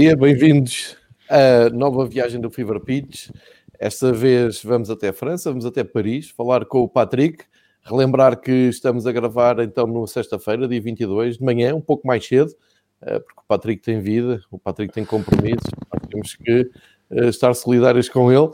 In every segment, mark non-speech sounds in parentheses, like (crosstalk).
Dia, bem-vindos à nova viagem do Fever Pitch. Esta vez vamos até a França, vamos até Paris, falar com o Patrick, relembrar que estamos a gravar então no sexta-feira, dia 22 de manhã, um pouco mais cedo, eh, porque o Patrick tem vida, o Patrick tem compromissos, temos que estar solidários com ele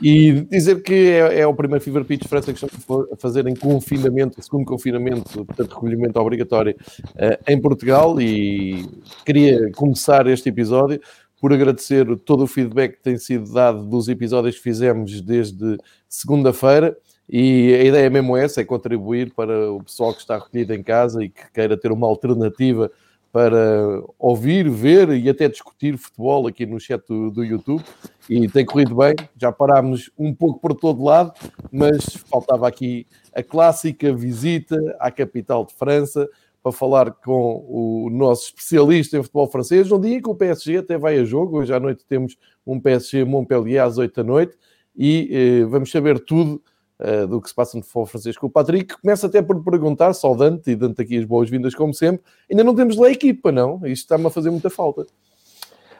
e dizer que é, é o primeiro Fever Pitch França que estamos a fazer em confinamento, segundo confinamento, portanto, recolhimento obrigatório uh, em Portugal. E queria começar este episódio por agradecer todo o feedback que tem sido dado dos episódios que fizemos desde segunda-feira. E a ideia mesmo é essa: é contribuir para o pessoal que está recolhido em casa e que queira ter uma alternativa para ouvir, ver e até discutir futebol aqui no chat do, do, YouTube e tem corrido bem. Já parámos um pouco por todo lado, mas faltava aqui a clássica visita à capital de França para falar com o nosso especialista em futebol francês. Um dia que o PSG até vai a jogo, hoje à noite temos um PSG Montpellier às 8 da noite e eh, vamos saber tudo uh, do que se passa no futebol francês com o Patrick. Começa até por perguntar, só Dante, e Dante aqui as boas-vindas como sempre, ainda não temos lá a equipa, não? Isto está-me a fazer muita falta.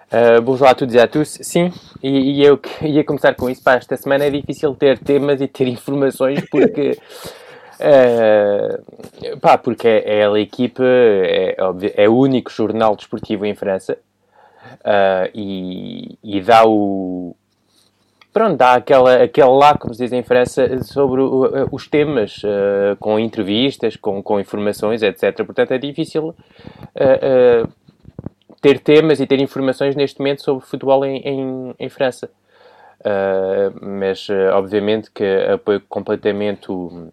Uh, bonjour a todos e a tous. Sim, e, e, eu (laughs) ia começar com isso. Para esta semana é difícil ter temas e ter (laughs) informações porque. Uh, pá, porque é, é a equipe, é, é, o único jornal desportivo em França uh, e, e, dá o, pronto, dá aquela, aquele lá, como se diz em França, sobre os temas, uh, com entrevistas, com, com informações, etc. Portanto, é difícil uh, uh, ter temas e ter informações neste momento sobre futebol em, em, em França. mas, obviamente, que apoio completamente o,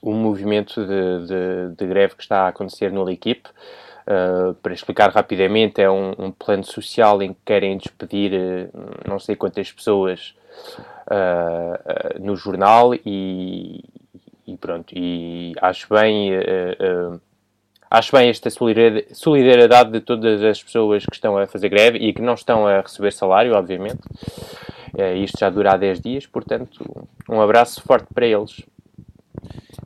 o movimento de, de, de, greve que está a acontecer no L'Equipe. Uh, para explicar rapidamente, é um, um, plano social em que querem despedir uh, não sei quantas pessoas uh, no jornal e, e, pronto. E acho bem, acho bem esta solidariedade de todas as pessoas que estão a fazer greve e que não estão a receber salário, obviamente. isto já dura há 10 dias, portanto, um abraço forte para eles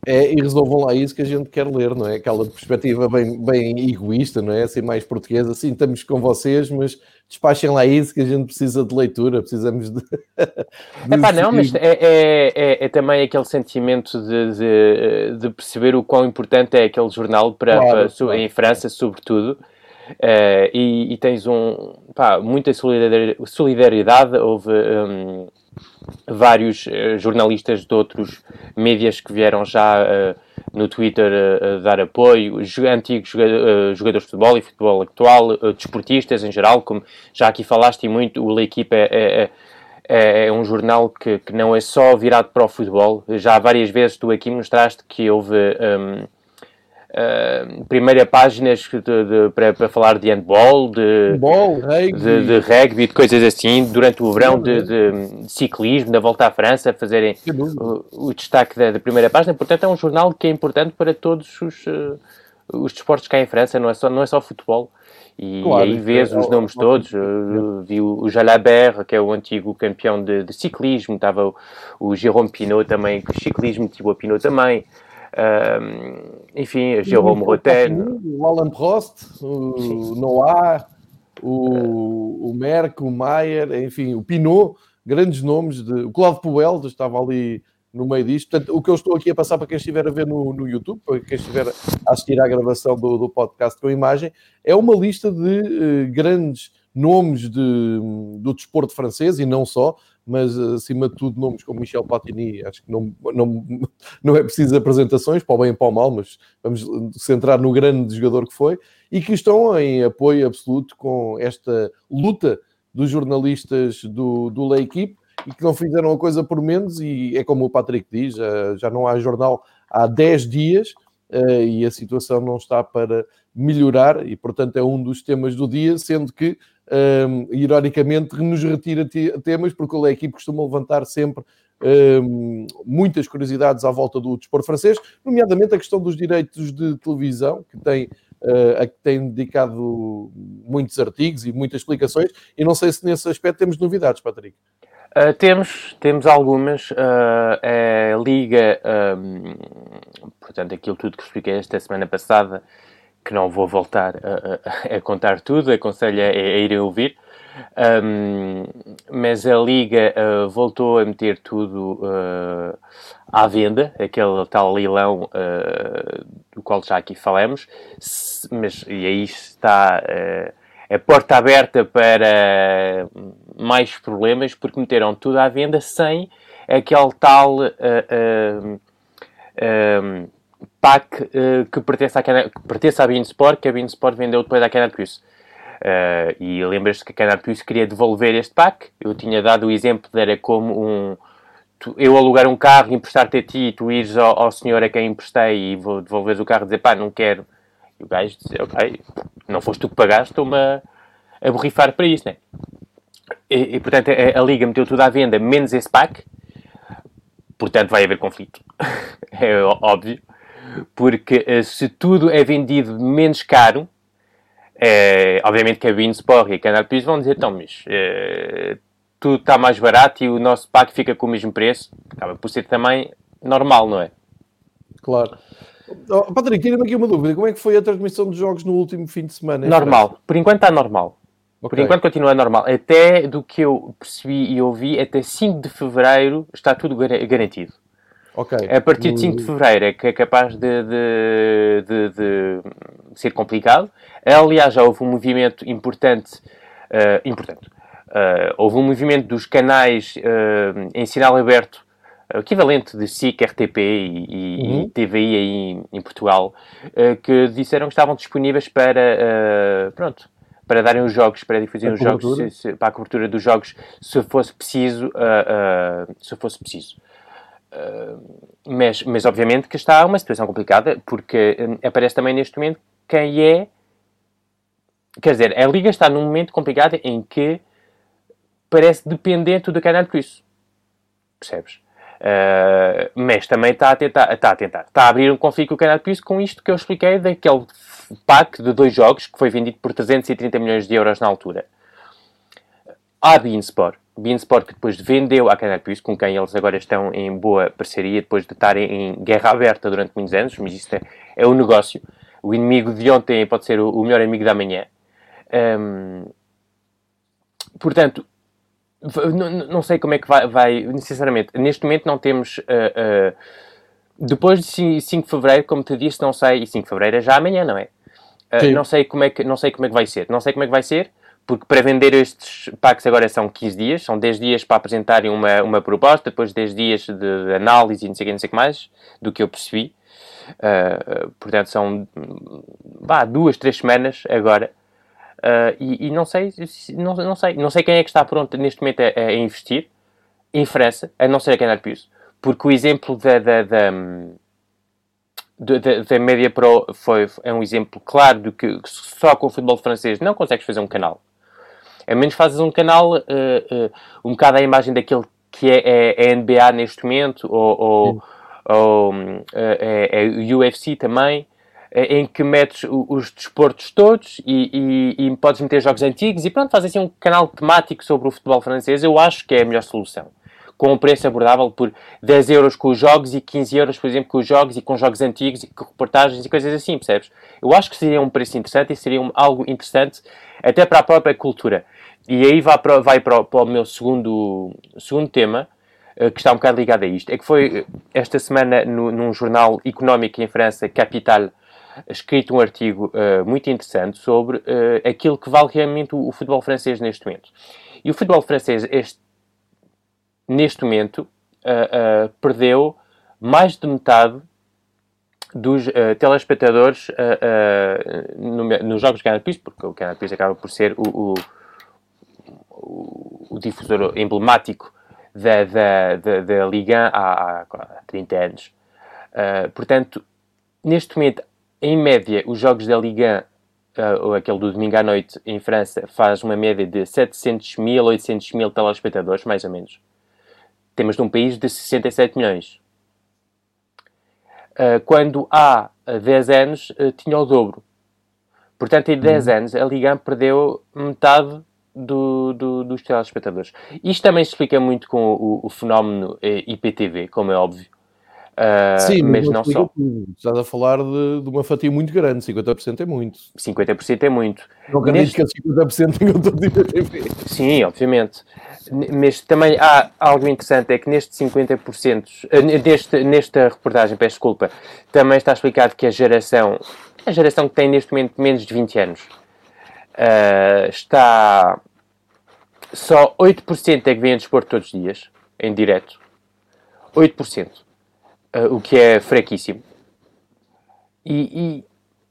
é, e resolvam lá isso que a gente quer ler, não é? Aquela perspectiva bem, bem egoísta, não é? Assim, mais portuguesa, assim, estamos com vocês, mas despachem lá isso que a gente precisa de leitura, precisamos de. de Epá, não, mas é, é, é, é, também aquele sentimento de, de, de, perceber o quão importante é aquele jornal para, claro, para claro. em França, sobretudo. Uh, e, e, tens um, pá, muita solidariedade. Houve um, vários uh, jornalistas de outros mídias que vieram já uh, no Twitter dar apoio, antigos jogadores de futebol e futebol atual, desportistas em geral, como já aqui falaste e muito, o L'Equipe é, é, é, é, um jornal que, que, não é só virado para o futebol. Já várias vezes tu aqui mostraste que houve... Um, Uh, primeira páginas de, de, para, para, falar de handball, de, Ball, rugby. De, de, rugby, de coisas assim, durante o verão de, de, ciclismo, da volta à França, fazerem o, o, destaque da, da, primeira página. Portanto, é um jornal que é importante para todos os, uh, os desportos cá em França, não é só, não é só futebol. E claro, aí vês é, os nomes é, todos. Uh, vi o Jalabert, que é o antigo campeão de, ciclismo, estava o, o Jérôme Pinot também, que ciclismo, tipo a Pinot também. Enfim, Jérôme Roten. O Alan Prost, o Noah, o, o Merck, o Maier, enfim, o Pinot, grandes nomes. De, o Claude Puel estava ali no meio disto. Portanto, o que eu estou aqui a passar para quem estiver a ver no, no YouTube, para quem estiver a assistir à gravação do, do podcast com imagem, é uma lista de uh, grandes nomes de, do desporto francês e não só, mas acima de tudo nomes como Michel Platini, acho que não, não, (laughs) não é preciso apresentações, para o bem e para o mal, mas vamos centrar no grande jogador que foi, e que estão em apoio absoluto com esta luta dos jornalistas do, do La Equipe e que não fizeram a coisa por menos, e é como o Patrick diz, já não há jornal há 10 dias, eh, e a situação não está para melhorar, e portanto é um dos temas do dia, sendo que um, ironicamente, nos retira temas, porque a equipe costuma levantar sempre um, muitas curiosidades à volta do desporto francês, nomeadamente a questão dos direitos de televisão, que tem, uh, a que tem dedicado muitos artigos e muitas explicações, e não sei se nesse aspecto temos novidades, Patrick. Uh, temos, temos algumas. Uh, a Liga, um, portanto, aquilo tudo que expliquei esta semana passada, que não vou voltar a, a, (laughs) a contar tudo, aconselho a, a irem ouvir. Um, mas a Liga uh, voltou a meter tudo uh, à venda, aquele tal leilão uh, do qual já aqui falamos, mas e aí está a porta aberta para mais problemas, porque meteram tudo à venda sem aquele tal PAC que pertence à, que pertence à que a Beansport vendeu depois à Canal Plus. Uh, e lembras-te que a Canal Plus queria devolver este pack? Eu tinha dado o exemplo de era como um. Tu, eu alugar um carro, emprestar-te a ti, tu ires ao, ao, senhor a quem emprestei e vou devolver o carro e dizer pá, não quero. E o gajo dizer, ok, não foste tu que pagaste, estou-me a, a borrifar para isso, né? E, e portanto a, a, Liga meteu tudo à venda, menos esse pack. Portanto vai haver conflito. (laughs) é óbvio. Porque uh, se tudo é vendido menos caro é, obviamente que a Beansport e a Canal Plus vão dizer, então, mas é, tudo está mais barato e o nosso pack fica com o mesmo preço. Acaba por ser também normal, não é? Claro. Oh, Patrick, tira-me aqui uma dúvida. Como é que foi a transmissão dos jogos no último fim de semana? Normal. Por enquanto está normal. Okay. Por enquanto continua normal. Até do que eu percebi e ouvi, até 5 de Fevereiro está tudo garantido. Okay. A partir de 5 de Fevereiro é que é capaz de, de, de, de ser complicado. Aliás, já houve um movimento importante, uh, importante. Uh, houve um movimento dos canais uh, em sinal aberto, equivalente de SIC, RTP e, e, uhum. e TVI aí em, Portugal, que disseram que estavam disponíveis para, pronto, para darem os jogos, para difuzirem os jogos, se, se, para a cobertura dos jogos, se fosse preciso, se fosse preciso. Mas, mas obviamente que está uma situação complicada, porque aparece também neste momento quem é Quer dizer, a Liga está num momento complicado em que parece dependente do Canal Plus. Percebes? Uh, mas também está a tentar, está a tentar, está a abrir um conflito com o Canal Plus com isto que eu expliquei daquele pack de dois jogos que foi vendido por 330 milhões de euros na altura. A Beansport, Beansport que depois vendeu à Canal Plus, com quem eles agora estão em boa parceria, depois de estarem em guerra aberta durante muitos anos, mas isto é, é um negócio. O inimigo de ontem pode ser o, o melhor amigo da manhã. Um, portanto, não, não, sei como é que vai, vai, necessariamente. Neste momento não temos. Uh, uh, depois de 5 de Fevereiro, como te disse, não sei. E 5 de Fevereiro é já amanhã, não é? Uh, não, sei como é que, não sei como é que vai ser. Não sei como é que vai ser, porque para vender estes packs agora são 15 dias. São 10 dias para apresentarem uma, uma proposta, depois 10 dias de análise e não sei o que, não sei que mais, do que eu percebi. portanto, são vá, duas, três semanas agora Uh, e, e, não sei, não, não, sei, não sei quem é que está pronto neste momento a, a investir em França, a não ser a Canal Plus, porque o exemplo da, da, da, da, da Media Pro foi, é um exemplo claro de que só com o futebol francês não consegues fazer um canal. A menos fazes um canal uh, uh, um bocado à imagem daquele que é, é, é NBA neste momento, ou, ou, ou é, é UFC também, em que metes os desportos todos e, e, e, podes meter jogos antigos e pronto, fazes assim um canal temático sobre o futebol francês, eu acho que é a melhor solução. Com um preço abordável por 10 euros com os jogos e 15 euros, por exemplo, com os jogos e com jogos antigos e com reportagens e coisas assim, percebes? Eu acho que seria um preço interessante e seria um, algo interessante até para a própria cultura. E aí vai para, vai para, para o meu segundo, segundo tema, eh, que está um bocado ligado a isto. É que foi esta semana no, num jornal económico em França, Capital, escrito um artigo uh, muito interessante sobre uh, aquilo que vale realmente o, o, futebol francês neste momento. E o futebol francês, este, neste momento, uh, perdeu mais de metade dos telespectadores no, nos jogos do Canal Plus, porque o Canal Plus acaba por ser o, o, o difusor emblemático da, da, da, da Liga há, há 30 anos. Uh, portanto, neste momento em média, os jogos da Liga, uh, ou aquele do domingo à noite em França, faz uma média de 700 mil, 800 mil telespectadores, mais ou menos. Temos de um país de 67 milhões. Uh, quando há 10 anos tinha o dobro. Portanto, em 10 uhum. anos, a Liga perdeu metade do, do, dos telespectadores. Isto também se explica muito com o, o fenómeno IPTV, como é óbvio. Uh, Sim, mas não, não só. Tudo. Estás a falar de, de, uma fatia muito grande, 50% é muito. 50% é muito. Não acredito Neste... que 50% tenham todo dia TV. Sim, obviamente. Mas também há algo interessante, é que neste 50%, eh, neste, nesta reportagem, peço desculpa, também está explicado que a geração, a geração que tem neste momento menos de 20 anos, uh, está só 8% é que vem a dispor todos os dias, em direto. 8% uh, o que é fraquíssimo. E, e,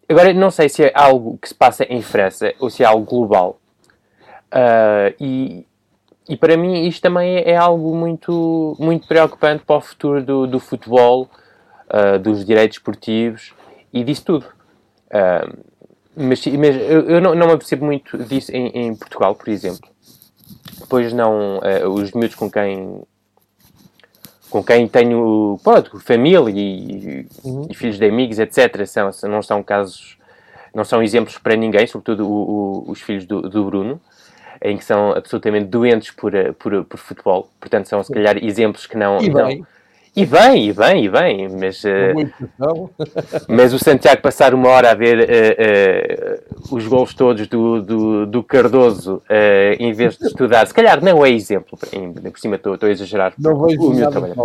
agora não sei se é algo que se passa em França ou se é algo global. Uh, e, e para mim isto também é algo muito, muito preocupante para o futuro do, do futebol, uh, dos direitos esportivos e disso tudo. Mas, mas eu, eu não, não me percebo muito disso em, em Portugal, por exemplo. Pois não, uh, os miúdos com quem com quem tenho pronto, família e, uhum. e, filhos de amigos, etc. São, não são casos, não são exemplos para ninguém, sobretudo o, o, os filhos do, do, Bruno, em que são absolutamente doentes por, por, por futebol. Portanto, são se calhar exemplos que não. Não, e bem, e bem, e bem, mas, uh, (laughs) mas o Santiago passar uma hora a ver uh, uh, os gols todos do, do, do Cardoso em vez de estudar, se calhar não é exemplo, por cima estou, estou a exagerar. Não vejo o meu trabalho.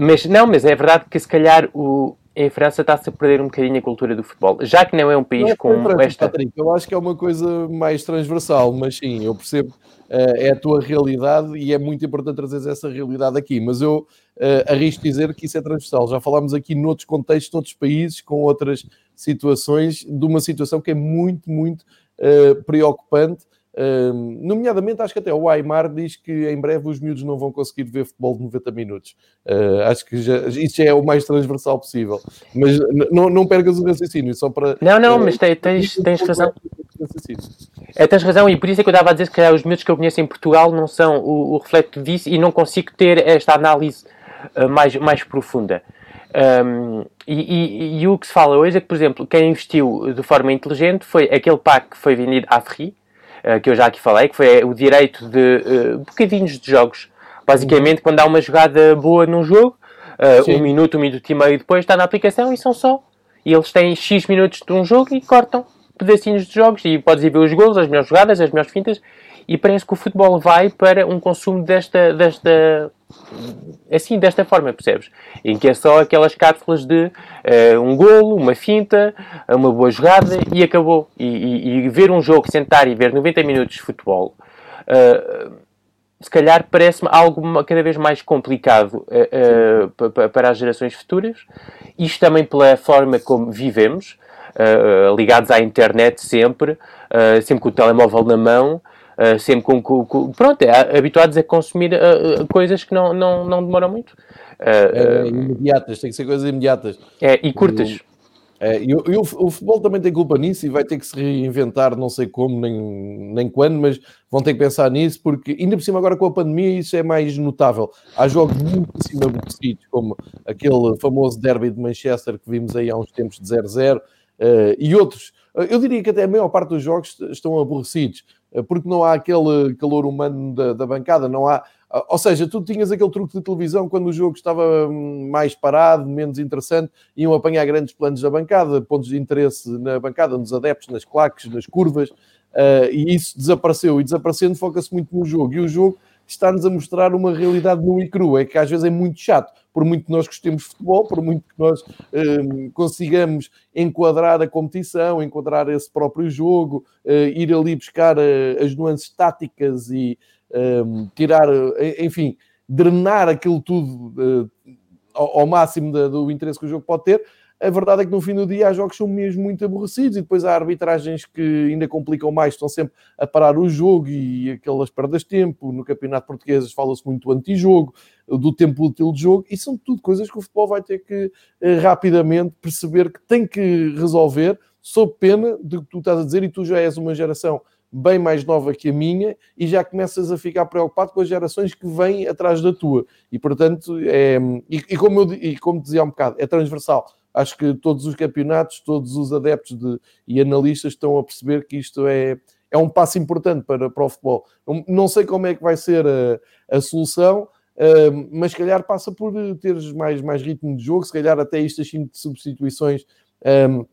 mas não, mas é verdade que se calhar o, em França está-se a perder um bocadinho a cultura do futebol, já que não é um país é com esta. Patrick, eu acho que é uma coisa mais transversal, mas sim, eu percebo, uh, é a tua realidade e é muito importante trazer essa realidade aqui. Mas eu uh, arrisco dizer que isso é transversal. Já falámos aqui noutros contextos, noutros países, com outras situações, de uma situação que é muito, muito uh, preocupante Uh, nomeadamente, acho que até o Aymar diz que em breve os miúdos não vão conseguir ver futebol de 90 minutos. Uh, acho que já, isso já é o mais transversal possível. Mas não, não percas o raciocínio, só para. Não, não, uh, mas tens, tens, tens razão. É, tens razão, e por isso é que eu estava a dizer que os miúdos que eu conheço em Portugal não são o, o reflexo disso e não consigo ter esta análise uh, mais, mais profunda. Um, e, e, e, o que se fala hoje é que, por exemplo, quem investiu de forma inteligente foi aquele pack que foi vendido à Free eh, que eu já aqui falei, que foi o direito de uh, bocadinhos de jogos. Basicamente, quando há uma jogada boa num jogo, uh, um minuto, um minuto e meio depois está na aplicação e são só. E eles têm X minutos de um jogo e cortam pedacinhos de jogos e podes ir ver os gols, as melhores jogadas, as melhores fintas e parece que o futebol vai para um consumo desta, desta assim, desta forma, percebes? Em que é só aquelas cápsulas de uh, um golo, uma finta, uma boa jogada e acabou. E, e, e, ver um jogo, sentar e ver 90 minutos de futebol, uh, se calhar parece-me algo cada vez mais complicado uh, para as gerações futuras. Isto também pela forma como vivemos, ligados à internet sempre, sempre com o telemóvel na mão. Uh, sempre com, com, com, Pronto, é, habituados a consumir uh, coisas que não, não, não demoram muito. É, imediatas, tem que ser coisas imediatas. É, e curtas. É, e, o, o, futebol também tem culpa nisso e vai ter que se reinventar, não sei como nem, nem quando, mas vão ter que pensar nisso, porque ainda por cima agora com a pandemia isso é mais notável. Há jogos muitíssimo aborrecidos, como aquele famoso derby de Manchester que vimos aí há uns tempos de 0-0, uh, e outros. Eu diria que até a maior parte dos jogos estão aborrecidos. Eh, porque não há aquele calor humano da, da, bancada, não há. Ou seja, tu tinhas aquele truque de televisão quando o jogo estava hum, mais parado, menos interessante, iam apanhar grandes planos da bancada, pontos de interesse na bancada, nos adeptos, nas claques, nas curvas, uh, e isso desapareceu. E desaparecendo, foca-se muito no jogo. E o jogo está-nos a mostrar uma realidade nua e crua, é que às vezes é muito chato, por muito que nós gostemos de futebol, por muito que nós um, consigamos enquadrar a competição, enquadrar esse próprio jogo, uh, ir ali buscar uh, as nuances táticas e um, tirar, uh, enfim, drenar aquilo tudo ao, ao, máximo do interesse que o jogo pode ter, a verdade é que no fim do dia há jogos que são mesmo muito aborrecidos e depois há arbitragens que ainda complicam mais, estão sempre a parar o jogo e aquelas perdas de tempo. No Campeonato Português fala-se muito do antijogo, do tempo útil de jogo, e são tudo coisas que o futebol vai ter que eh, rapidamente perceber que tem que resolver, sob pena de que tu estás a dizer, e tu já és uma geração bem mais nova que a minha e já começas a ficar preocupado com as gerações que vêm atrás da tua. E portanto, é, e, e como eu e como dizia há um bocado, é transversal acho que todos os campeonatos, todos os adeptos de, e analistas estão a perceber que isto é, é um passo importante para, para o futebol. Não, sei como é que vai ser a, a solução, uh, mas se calhar passa por teres mais, mais ritmo de jogo, se calhar até estas cinco substituições um,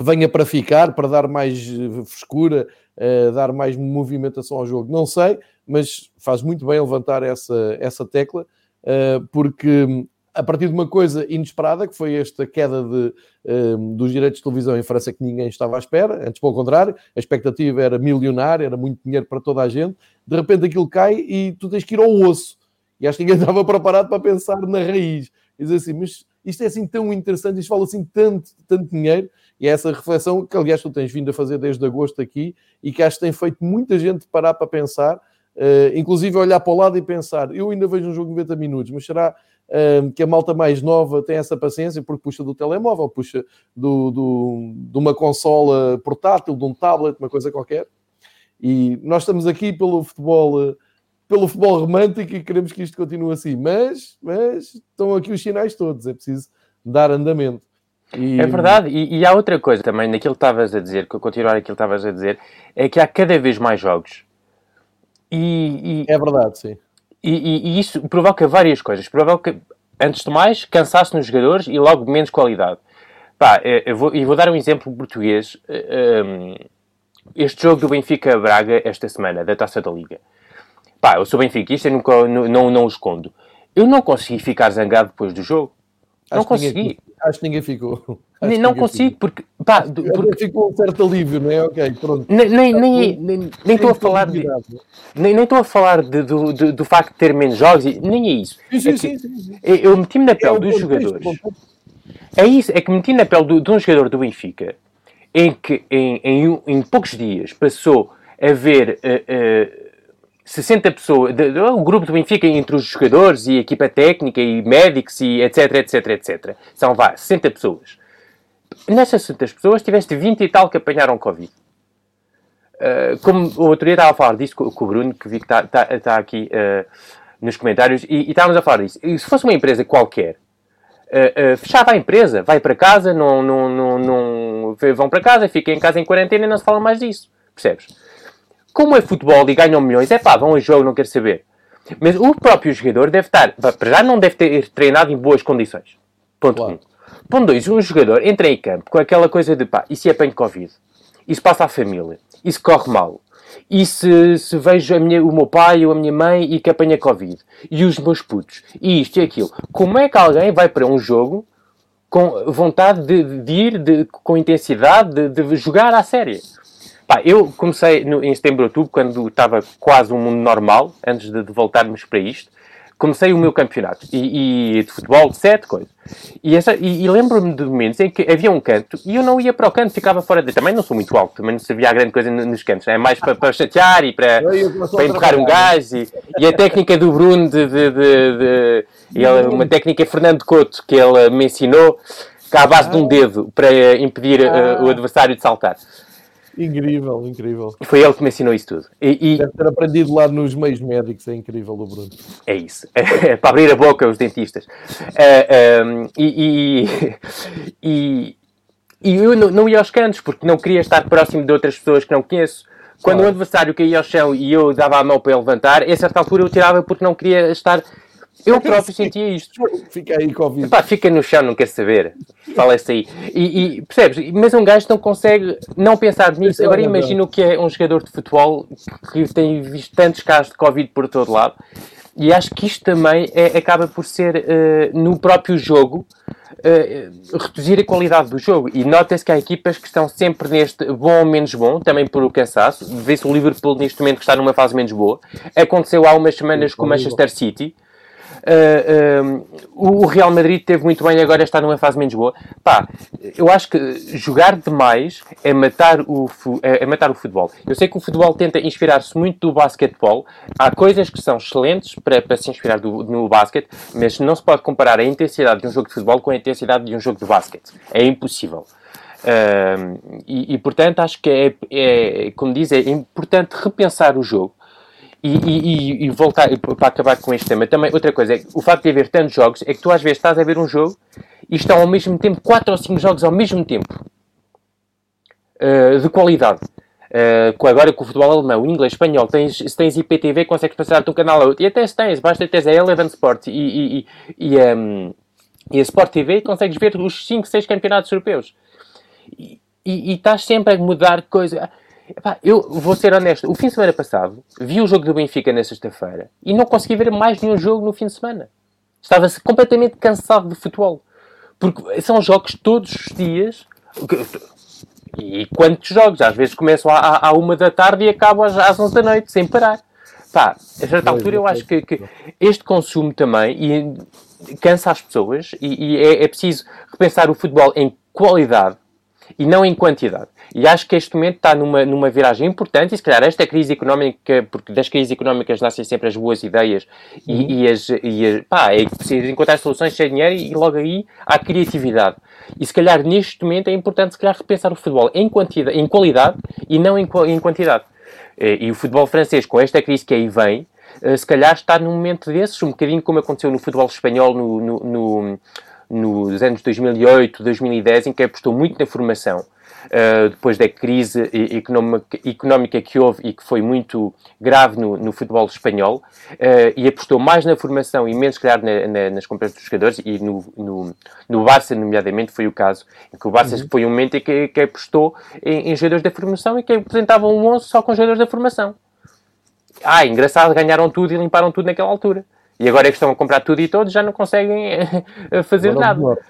venha para ficar, para dar mais frescura, uh, dar mais movimentação ao jogo. Não sei, mas faz muito bem levantar essa, essa tecla, uh, porque a partir de uma coisa inesperada, que foi esta queda de, um, dos direitos de televisão em França que ninguém estava à espera, antes pelo contrário, a expectativa era milionária, era muito dinheiro para toda a gente, de repente aquilo cai e tu tens que ir ao osso. E acho que ninguém (laughs) estava preparado para pensar na raiz. E dizer assim, mas isto é assim tão interessante, isto fala assim tanto, tanto dinheiro, e é essa reflexão que, aliás, tu tens vindo a fazer desde agosto aqui e que acho que tem feito muita gente parar para pensar, uh, inclusive olhar para o lado e pensar: eu ainda vejo um jogo de 90 minutos, mas será que a malta mais nova tem essa paciência porque puxa do telemóvel, puxa do, do, de uma consola portátil, de um tablet, uma coisa qualquer? E nós estamos aqui pelo futebol. Pelo futebol romântico e queremos que isto continue assim, mas, mas estão aqui os sinais todos, é preciso dar andamento. E... É verdade, e, e, há outra coisa também naquilo que estavas a dizer, que eu continuar aquilo que estavas a dizer, é que há cada vez mais jogos. E, e é verdade, sim. E, isso provoca várias coisas. Provoca, antes de mais, cansaço nos jogadores e logo menos qualidade. Pá, eh, eu vou, eu vou dar um exemplo português. Eh, ehm, este jogo do Benfica-Braga esta semana, da Taça da Liga. Pá, eu sou benfiquista e nunca, não, não, não o escondo. Eu não consegui ficar zangado depois do jogo. Acho não consegui. Acho que ninguém ficou. (laughs) Acho não consigo, ficou. porque. Pá, porque... Ficou um certo alívio, não é? Ok, pronto. Nem estou nem, nem, nem a falar. De, nem estou a falar de, do, do, do, facto de ter menos jogos, nem é isso. Sim, sim, é sim, sim, Eu meti-me na pele é dos jogadores. É isso, é que meti na pele do, de um jogador do Benfica em que em, em, em poucos dias passou a ver. Uh, uh, 60 pessoas, de, de, o grupo do Benfica entre os jogadores e equipa técnica e médicos e etc, etc, etc. São, vá, 60 pessoas. Nessas 60 pessoas tiveste 20 e tal que apanharam Covid. Uh, como o outro dia estava a falar disso com, com o Bruno, que vi que está, está, está aqui uh, nos comentários, e, e, estávamos a falar disso. E se fosse uma empresa qualquer, uh, fechava a empresa, vai para casa, não, não, não, não, vão para casa, fiquem em casa em quarentena e não se fala mais disso. Percebes? Como é futebol e ganham milhões, é pá, vão a jogo, não quero saber. Mas o próprio jogador deve estar, para já não deve ter treinado em boas condições. Ponto 1. Claro. Um. Ponto 2. Um jogador entra em campo com aquela coisa de pá, e se apanho Covid? Isso passa à família? Isso corre mal? E se, se vejo minha, o meu pai ou a minha mãe e que apanha Covid? E os meus putos? E isto e aquilo? Como é que alguém vai para um jogo com vontade de, de ir de, com intensidade, de, de jogar à série? Pá, eu comecei no, em setembro, outubro, quando estava quase um mundo normal, antes de, de voltarmos para isto. Comecei o meu campeonato e, e de futebol, de sete coisas. E, essa, e, e lembro-me de momentos em que havia um canto e eu não ia para o canto, ficava fora de. Também não sou muito alto, também não sabia a grande coisa nos cantos. É mais para, para chatear e para, para empurrar um gás. E, e, a técnica do Bruno, de, de, de, de ele, uma técnica Fernando Couto, que ele me ensinou, à base de um dedo para impedir uh, o adversário de saltar. Incrível, incrível. Foi ele que me ensinou isso tudo. E, e... Deve ter aprendido lá nos meios médicos, é incrível o Bruno. É isso. (laughs) É, para abrir a boca os dentistas. É, um, e, e, e, eu não, não ia aos cantos, porque não queria estar próximo de outras pessoas que não conheço. Quando claro. o adversário caía ao chão e eu dava a mão para ele levantar, a certa altura eu tirava porque não queria estar eu (laughs) próprio sentia isto. Fica aí, Covid. Epá, fica no chão, não quer saber. Fala-se aí. E, e, percebes? Mas um gajo não consegue não pensar nisso. Agora imagina o que é um jogador de futebol que tem visto tantos casos de Covid por todo lado. E acho que isto também é, acaba por ser, uh, no próprio jogo, uh, reduzir a qualidade do jogo. E nota-se que há equipas que estão sempre neste bom ou menos bom, também por o cansaço. Vê-se o Liverpool neste momento que está numa fase menos boa. Aconteceu há umas semanas com o Manchester City Uh, o Real Madrid teve muito bem, agora está numa fase menos boa. Pá, eu acho que jogar demais é matar o, é, é matar o futebol. Eu sei que o futebol tenta inspirar-se muito do basquetebol. Há coisas que são excelentes para, para se inspirar do, no basquete, mas não se pode comparar a intensidade de um jogo de futebol com a intensidade de um jogo de basquete. É impossível. Uh, e, e, portanto, acho que é, é, como diz, é importante repensar o jogo e, e, e, voltar para acabar com este tema, também outra coisa é o facto de haver tantos jogos é que tu às vezes estás a ver um jogo e estão ao mesmo tempo quatro ou cinco jogos ao mesmo tempo uh, de qualidade. Uh, agora com o futebol alemão, inglês, espanhol, tens, se tens IPTV, consegues passar de um canal a outro. E até se tens, basta teres a Eleven Sport e, e, um, e a Sport TV, consegues ver os 5, 6 campeonatos europeus. E estás sempre a mudar coisa. Epá, eu vou ser honesto, o fim de semana passado vi o jogo do Benfica na sexta-feira e não consegui ver mais nenhum jogo no fim de semana. Estava completamente cansado de futebol. Porque são jogos todos os dias. E quantos jogos? Às vezes começam à, à uma da tarde e acabam às, às 11 da noite, sem parar. Pá, a certa altura eu acho que, que, este consumo também cansa as pessoas e, e é, é preciso repensar o futebol em qualidade e não em quantidade. E acho que este momento está numa, numa viragem importante, e se calhar esta crise económica, porque das crises económicas nascem sempre as boas ideias uhum. e, e, as, e as, pá, é preciso encontrar soluções sem dinheiro e logo aí há criatividade. E se calhar neste momento é importante se calhar repensar o futebol em, quantidade, em qualidade e não em, em quantidade. E, e o futebol francês, com esta crise que aí vem, eh, se calhar está num momento desses, um bocadinho como aconteceu no futebol espanhol no, no, no nos anos 2008, 2010, em que apostou muito na formação. Uh, depois da crise económica, que houve e que foi muito grave no, no futebol espanhol, uh, e apostou mais na formação e menos, claro, na, na, nas compras dos jogadores, e no, no, no, Barça, nomeadamente, foi o caso, em que o Barça uhum. foi um momento em que, que apostou em, em, jogadores da formação e que apresentavam um 11 só com jogadores da formação. Ah, engraçado, ganharam tudo e limparam tudo naquela altura. E agora é que estão a comprar tudo e todos, já não conseguem eh, (laughs) fazer agora nada. Norte,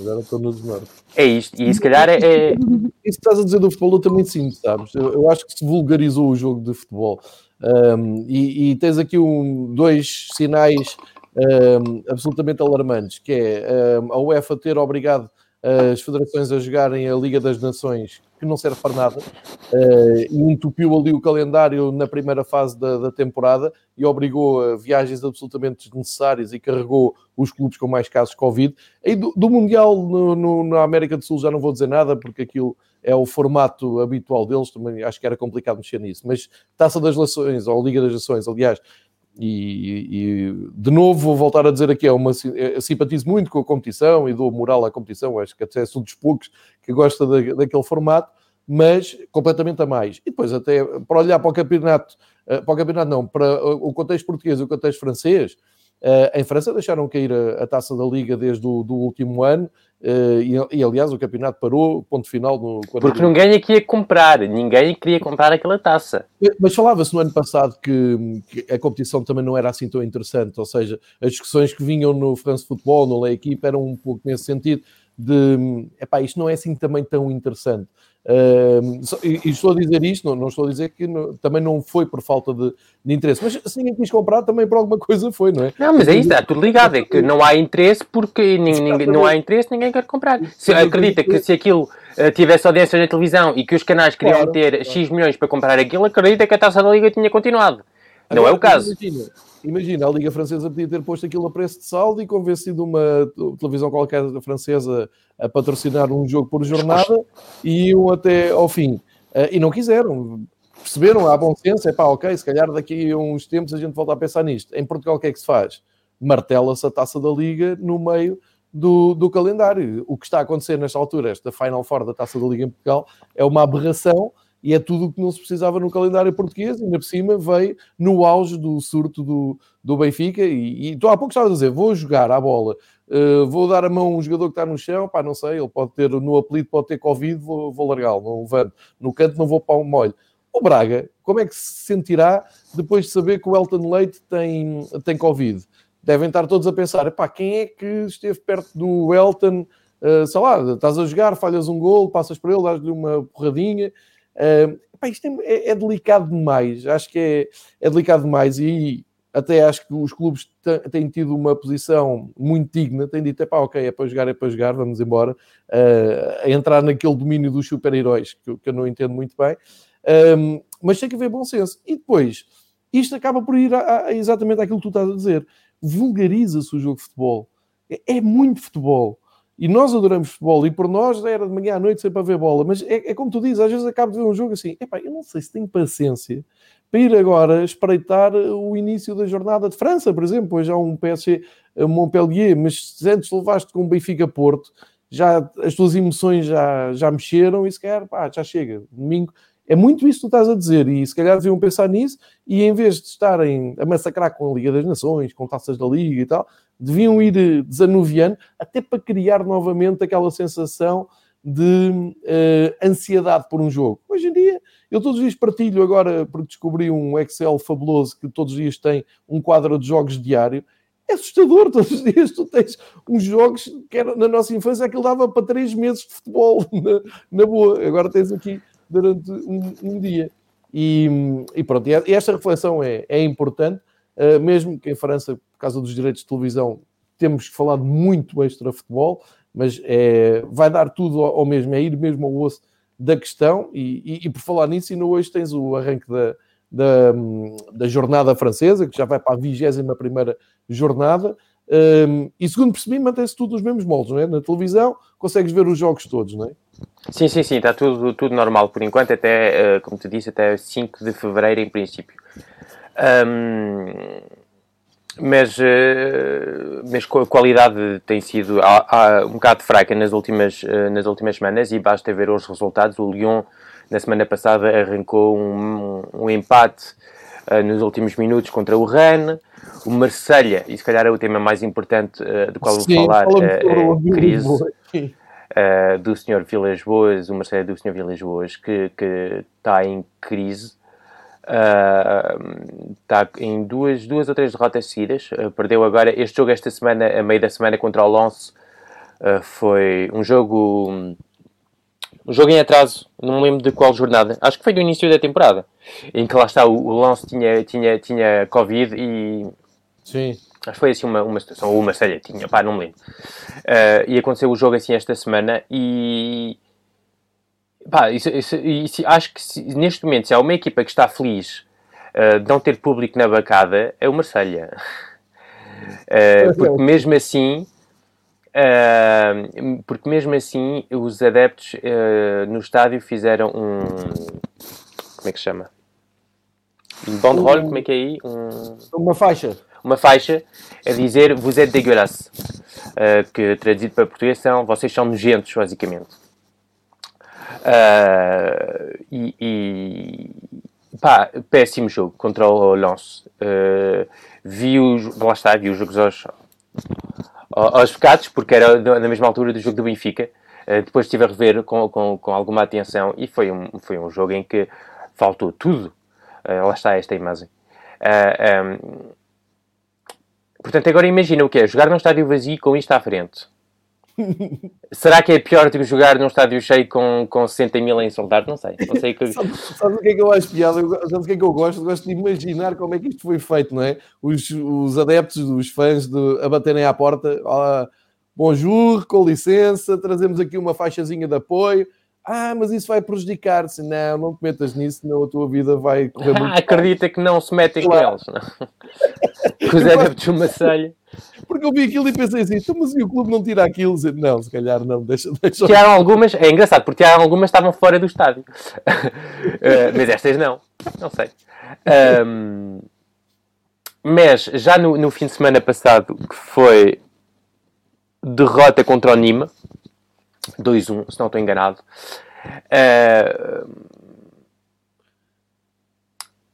agora estão no norte. É isto, e se calhar é. é... Isso que estás a dizer do futebol, eu também sinto, sabes? Eu, eu acho que se vulgarizou o jogo de futebol. Um, e, e, tens aqui um, dois sinais um, absolutamente alarmantes, que é um, a UEFA ter obrigado as federações a jogarem a Liga das Nações, que não serve para nada, uh, e entupiu ali o calendário na primeira fase da, da, temporada e obrigou a viagens absolutamente desnecessárias e carregou os clubes com mais casos de Covid. E do, do Mundial no, no, na América do Sul já não vou dizer nada, porque aquilo é o formato habitual deles, também acho que era complicado mexer nisso, mas Taça das Nações, ou Liga das Nações, aliás, e, e, de novo vou voltar a dizer aqui, é uma, eu simpatizo muito com a competição e dou moral à competição, acho que até sou dos poucos que gosta da, daquele formato, mas completamente a mais. E depois até para olhar para o campeonato, eh, para o campeonato não, para o contexto português e o contexto francês, Uh, em França deixaram cair a, a, taça da Liga desde o do último ano e, e, aliás, o campeonato parou, ponto final. No, Porque ninguém aqui ia comprar, ninguém queria comprar aquela taça. Mas falava-se no ano passado que, que, a competição também não era assim tão interessante, ou seja, as discussões que vinham no France Football, no La Equipe, eram um pouco nesse sentido de, epá, isto não é assim também tão interessante. Uh, e, estou a dizer isto, não, não estou a dizer que não, também não foi por falta de, de, interesse, mas se ninguém quis comprar, também por alguma coisa foi, não é? Não, mas é isso, está tudo ligado, é que não há interesse porque ninguém, não há interesse, ninguém quer comprar. Se acredita que se aquilo uh, tivesse audiência na televisão e que os canais queriam claro, ter claro. X milhões para comprar aquilo, acredita que a taça da Liga tinha continuado. Agora, não é o caso. Imagina, imagina, a Liga Francesa podia ter posto aquilo a preço de saldo e convencido uma televisão qualquer francesa a patrocinar um jogo por jornada e iam até ao fim. Uh, e não quiseram. Perceberam, há bom senso, é pá, ok, se calhar daqui a uns tempos a gente volta a pensar nisto. Em Portugal o que é que se faz? Martela-se a taça da Liga no meio do, do calendário. O que está a acontecer nesta altura, esta Final Four da taça da Liga em Portugal, é uma aberração e é tudo o que não se precisava no calendário português, e ainda por cima veio no auge do surto do, do Benfica, e, e tu há pouco estava a dizer, vou jogar a bola, uh, vou dar a mão a um jogador que está no chão, pá, não sei, ele pode ter, no apelido pode ter Covid, vou, vou largá-lo, não levanto, no canto não vou para um molho. O Braga, como é que se sentirá depois de saber que o Elton Leite tem, tem Covid? Devem estar todos a pensar, pá, quem é que esteve perto do Elton, uh, sei lá, estás a jogar, falhas um gol, passas por ele, dás-lhe uma porradinha, Uh, epá, isto é, é, é, delicado demais, acho que é, é delicado demais e até acho que os clubes têm tido uma posição muito digna, têm dito, epá, ok, é para jogar, é para jogar, vamos embora, uh, a entrar naquele domínio dos super-heróis, que, que, eu não entendo muito bem, um, mas tem que haver bom senso. E depois, isto acaba por ir a, a exatamente àquilo que tu estás a dizer, vulgariza-se o jogo de futebol, é, é muito futebol, e nós adoramos futebol, e por nós era de manhã à noite sempre a ver bola, mas é, é como tu dizes, às vezes acabo de ver um jogo assim, epá, eu não sei se tenho paciência para ir agora espreitar o início da jornada de França, por exemplo, hoje há um PSG Montpellier, mas se antes levaste com o Benfica Porto, já, as tuas emoções já, já mexeram e se quer, pá, já chega, domingo É muito isso que tu estás a dizer, e se calhar deviam pensar nisso, e em vez de estarem a massacrar com a Liga das Nações, com taças da Liga e tal, deviam ir eh, desanuviando, até para criar novamente aquela sensação de uh, ansiedade por um jogo. Hoje em dia, eu todos os dias partilho agora, porque descobri um Excel fabuloso que todos os dias tem um quadro de jogos diário. É assustador, (laughs) todos os dias tu tens uns jogos que era, na nossa infância aquilo dava para três meses de futebol, (laughs) na, na boa. Agora tens aqui durante um, um dia. E, e, pronto, e esta reflexão é, é importante, uh, mesmo que em França, por causa dos direitos de televisão, temos falado muito extra futebol, mas é, vai dar tudo ao, mesmo, é ir mesmo ao osso da questão. E, e, e por falar nisso, ainda hoje tens o arranque da, da, da jornada francesa, que já vai para a 21 jornada. Um, e segundo percebi, mantém-se tudo nos mesmos moldes, não é? Na televisão consegues ver os jogos todos, não é? Sim, sim, sim, está tudo, tudo normal por enquanto, até, uh, como te disse, até 5 de fevereiro em princípio. Um, mas, uh, mas a qualidade tem sido um bocado fraca nas últimas, uh, nas últimas semanas e basta ver os resultados. O Lyon, na semana passada, arrancou um, um empate uh, nos últimos minutos contra o Rennes. O Marselha, e se calhar é o tema mais importante do qual vou falar, é a crise do Sr. Vilas Boas, o Marselha do Sr. Vilas Boas, que, que está em crise está uh, em duas, duas ou três derrotas seguidas. Uh, perdeu agora este jogo esta semana, a meio da semana contra o. Uh, foi um jogo. Um jogo em atraso, não me lembro de qual jornada. Acho que foi do início da temporada. Em que lá está, o, o Lens tinha, tinha, tinha Covid e. Sim. Acho que foi assim uma, uma situação, ou uma série tinha, pá, não me lembro. e aconteceu o jogo assim esta semana e Pá, isso, isso, isso, acho que se, neste momento, se há uma equipa que está feliz uh, de não ter público na bancada, é o Marselha. (laughs) Uh, porque mesmo assim, uh, porque mesmo assim, os adeptos no estádio fizeram um. Como é que se chama? Um banderole, como é que é aí? Um, uma faixa. Uma faixa a dizer Vous êtes dégueulasse. que traduzido para português são Vocês são nojentos, basicamente. Uh, e, e pá, péssimo jogo contra o. Uh, vi os, lá está, vi os jogos aos, aos bocados, porque era na mesma altura do jogo do Benfica. Uh, depois estive a rever com, com, com alguma atenção e foi um, foi um jogo em que faltou tudo. Uh, lá está esta imagem. Um, portanto, agora imagina o que é jogar num estádio vazio com isto à frente. Será que é pior do que jogar num estádio cheio com, com 60 mil em soldar? Não sei. Não sei que... sabe, sabe o que é que eu acho piada? Sabe o que é que eu gosto? Eu gosto de imaginar como é que isto foi feito, não é? Os, os adeptos, os fãs de, a baterem à porta. Ah, bonjour, com licença, trazemos aqui uma faixazinha de apoio. Ah, mas isso vai prejudicar-se. Não, não te metas nisso, senão a tua vida vai correr (laughs) muito ah, Acredita que não se metem claro. com eles. Não? Com os adeptos de uma selha. Porque eu vi aquilo e pensei assim, então, mas e o clube não tira aquilo? Não, se calhar não, deixa, (laughs) deixa. Tiraram algumas, é engraçado, porque tiraram algumas estavam fora do estádio. uh, (laughs) mas estas não, não sei. Um, mas já no, no, fim de semana passado, que foi derrota contra o Nima, 2-1, se não estou enganado. Uh,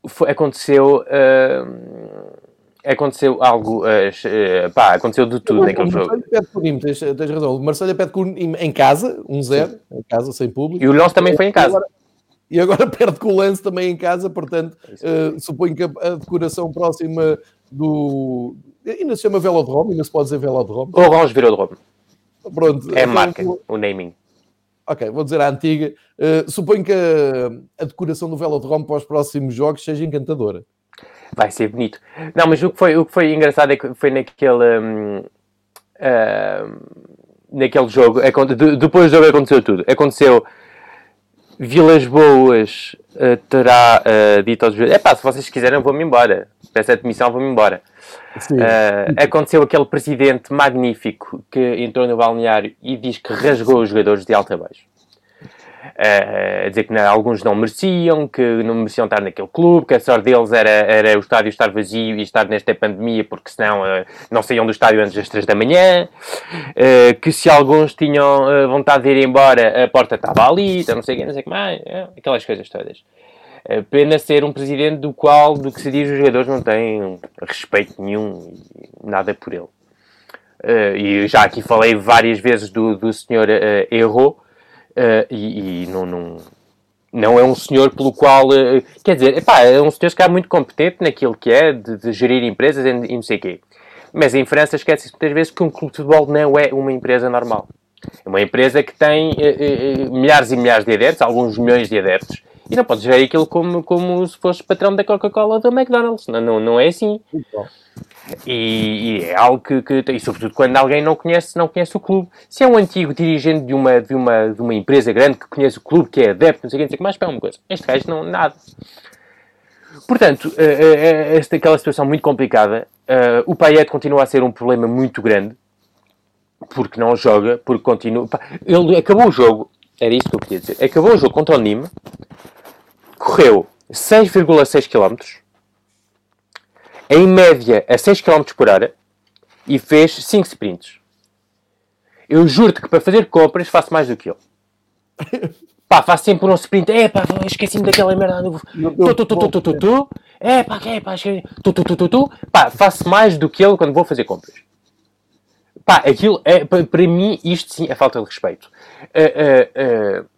foi, aconteceu. Uh, aconteceu algo, uh, pá, aconteceu de tudo naquele jogo. Pede por Nîmes, tens, tens razão. O Marselha pede por em casa, 1-0, um em casa, sem público. E o Lens também foi em casa. E agora, (laughs) e agora perde com o Lens também em casa, portanto, uh, suponho que a, a, decoração próxima do... Ainda se chama Velodrome, ainda se pode dizer Velodrome. Orange Velodrome. Pronto. É a então, marca, o naming. Ok, vou dizer a antiga. Uh, suponho que a, a decoração do Velodrome para os próximos jogos seja encantadora vai ser bonito. Não, mas o que foi, o que foi engraçado é que foi naquele. Um, uh, naquele jogo, é, depois do jogo aconteceu tudo. Aconteceu. Vilas Boas uh, terá uh, dito aos jogadores: é pá, se vocês quiserem, vou-me embora. Peço a demissão, vou-me embora. Uh, aconteceu aquele presidente magnífico que entrou no balneário e diz que rasgou os jogadores de alta a baixo. a dizer que alguns não mereciam, que não mereciam estar naquele clube, que a sorte deles era, era o estádio estar vazio e estar nesta pandemia, porque senão uh, não saíam do estádio antes das 3 da manhã, uh, que se alguns tinham uh, vontade de ir embora, a porta estava ali, então não sei o que, não sei o que mais, aquelas coisas todas. Pena ser um presidente do qual, do que se diz, os jogadores não têm respeito nenhum, nada por ele. e já aqui falei várias vezes do, do senhor Erro, Uh, e, e não, não, não, é um senhor pelo qual. Uh, quer dizer, epá, é um senhor que é muito competente naquilo que é de, de gerir empresas e, e, não sei o quê. Mas em França esquece-se muitas vezes que um clube de futebol não é uma empresa normal. É uma empresa que tem uh, milhares e milhares de adeptos, alguns milhões de adeptos, e não podes ver aquilo como, como se fosse patrão da Coca-Cola ou da McDonald's. Não, não, não é assim. E, e, é algo que, que, e sobretudo quando alguém não conhece, não conhece o clube. Se é um antigo dirigente de uma, de uma, de uma empresa grande que conhece o clube, que é adepto, não sei o que, não sei o que mais, é uma coisa. Este gajo não, nada. Portanto, uh, uh, esta, aquela situação muito complicada, uh, o Payet continua a ser um problema muito grande, porque não joga, porque continua... Ele acabou o jogo, era isso que eu queria dizer, acabou o jogo contra o Nîmes, correu 6,6 km, em média a 6 km por hora e fez 5 sprints. Eu juro-te que para fazer compras faço mais do que ele. (laughs) Pá, faço sempre um sprint. É pá, esqueci-me daquela merda. Tu, tu, tu, tu, tu, tu, tu. É pá, é pá, esqueci. Tu, tu, tu, tu, tu. Pá, faço mais do que ele quando vou fazer compras. Pá, aquilo é, para mim, isto sim é falta de respeito. Uh, uh, uh,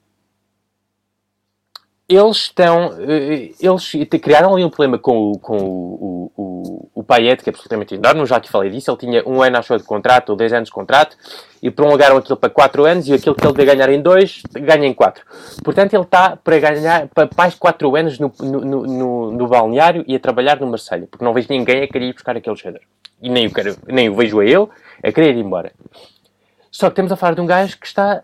eles estão. Eh, eles criaram ali um problema com o, com o, o, o Payet, que é absolutamente enorme. Já que falei disso, ele tinha um ano, acho de contrato, ou 10 anos de contrato, e prolongaram aquilo para 4 anos, e aquilo que ele devia ganhar em 2, ganha em 4. Portanto, ele está para ganhar para mais 4 anos no, no, no, no, balneário e a trabalhar no Marselha, porque não vejo ninguém a querer ir buscar aquele jogador. E nem o, quero, nem o vejo a ele a querer ir embora. Só que estamos a falar de um gajo que está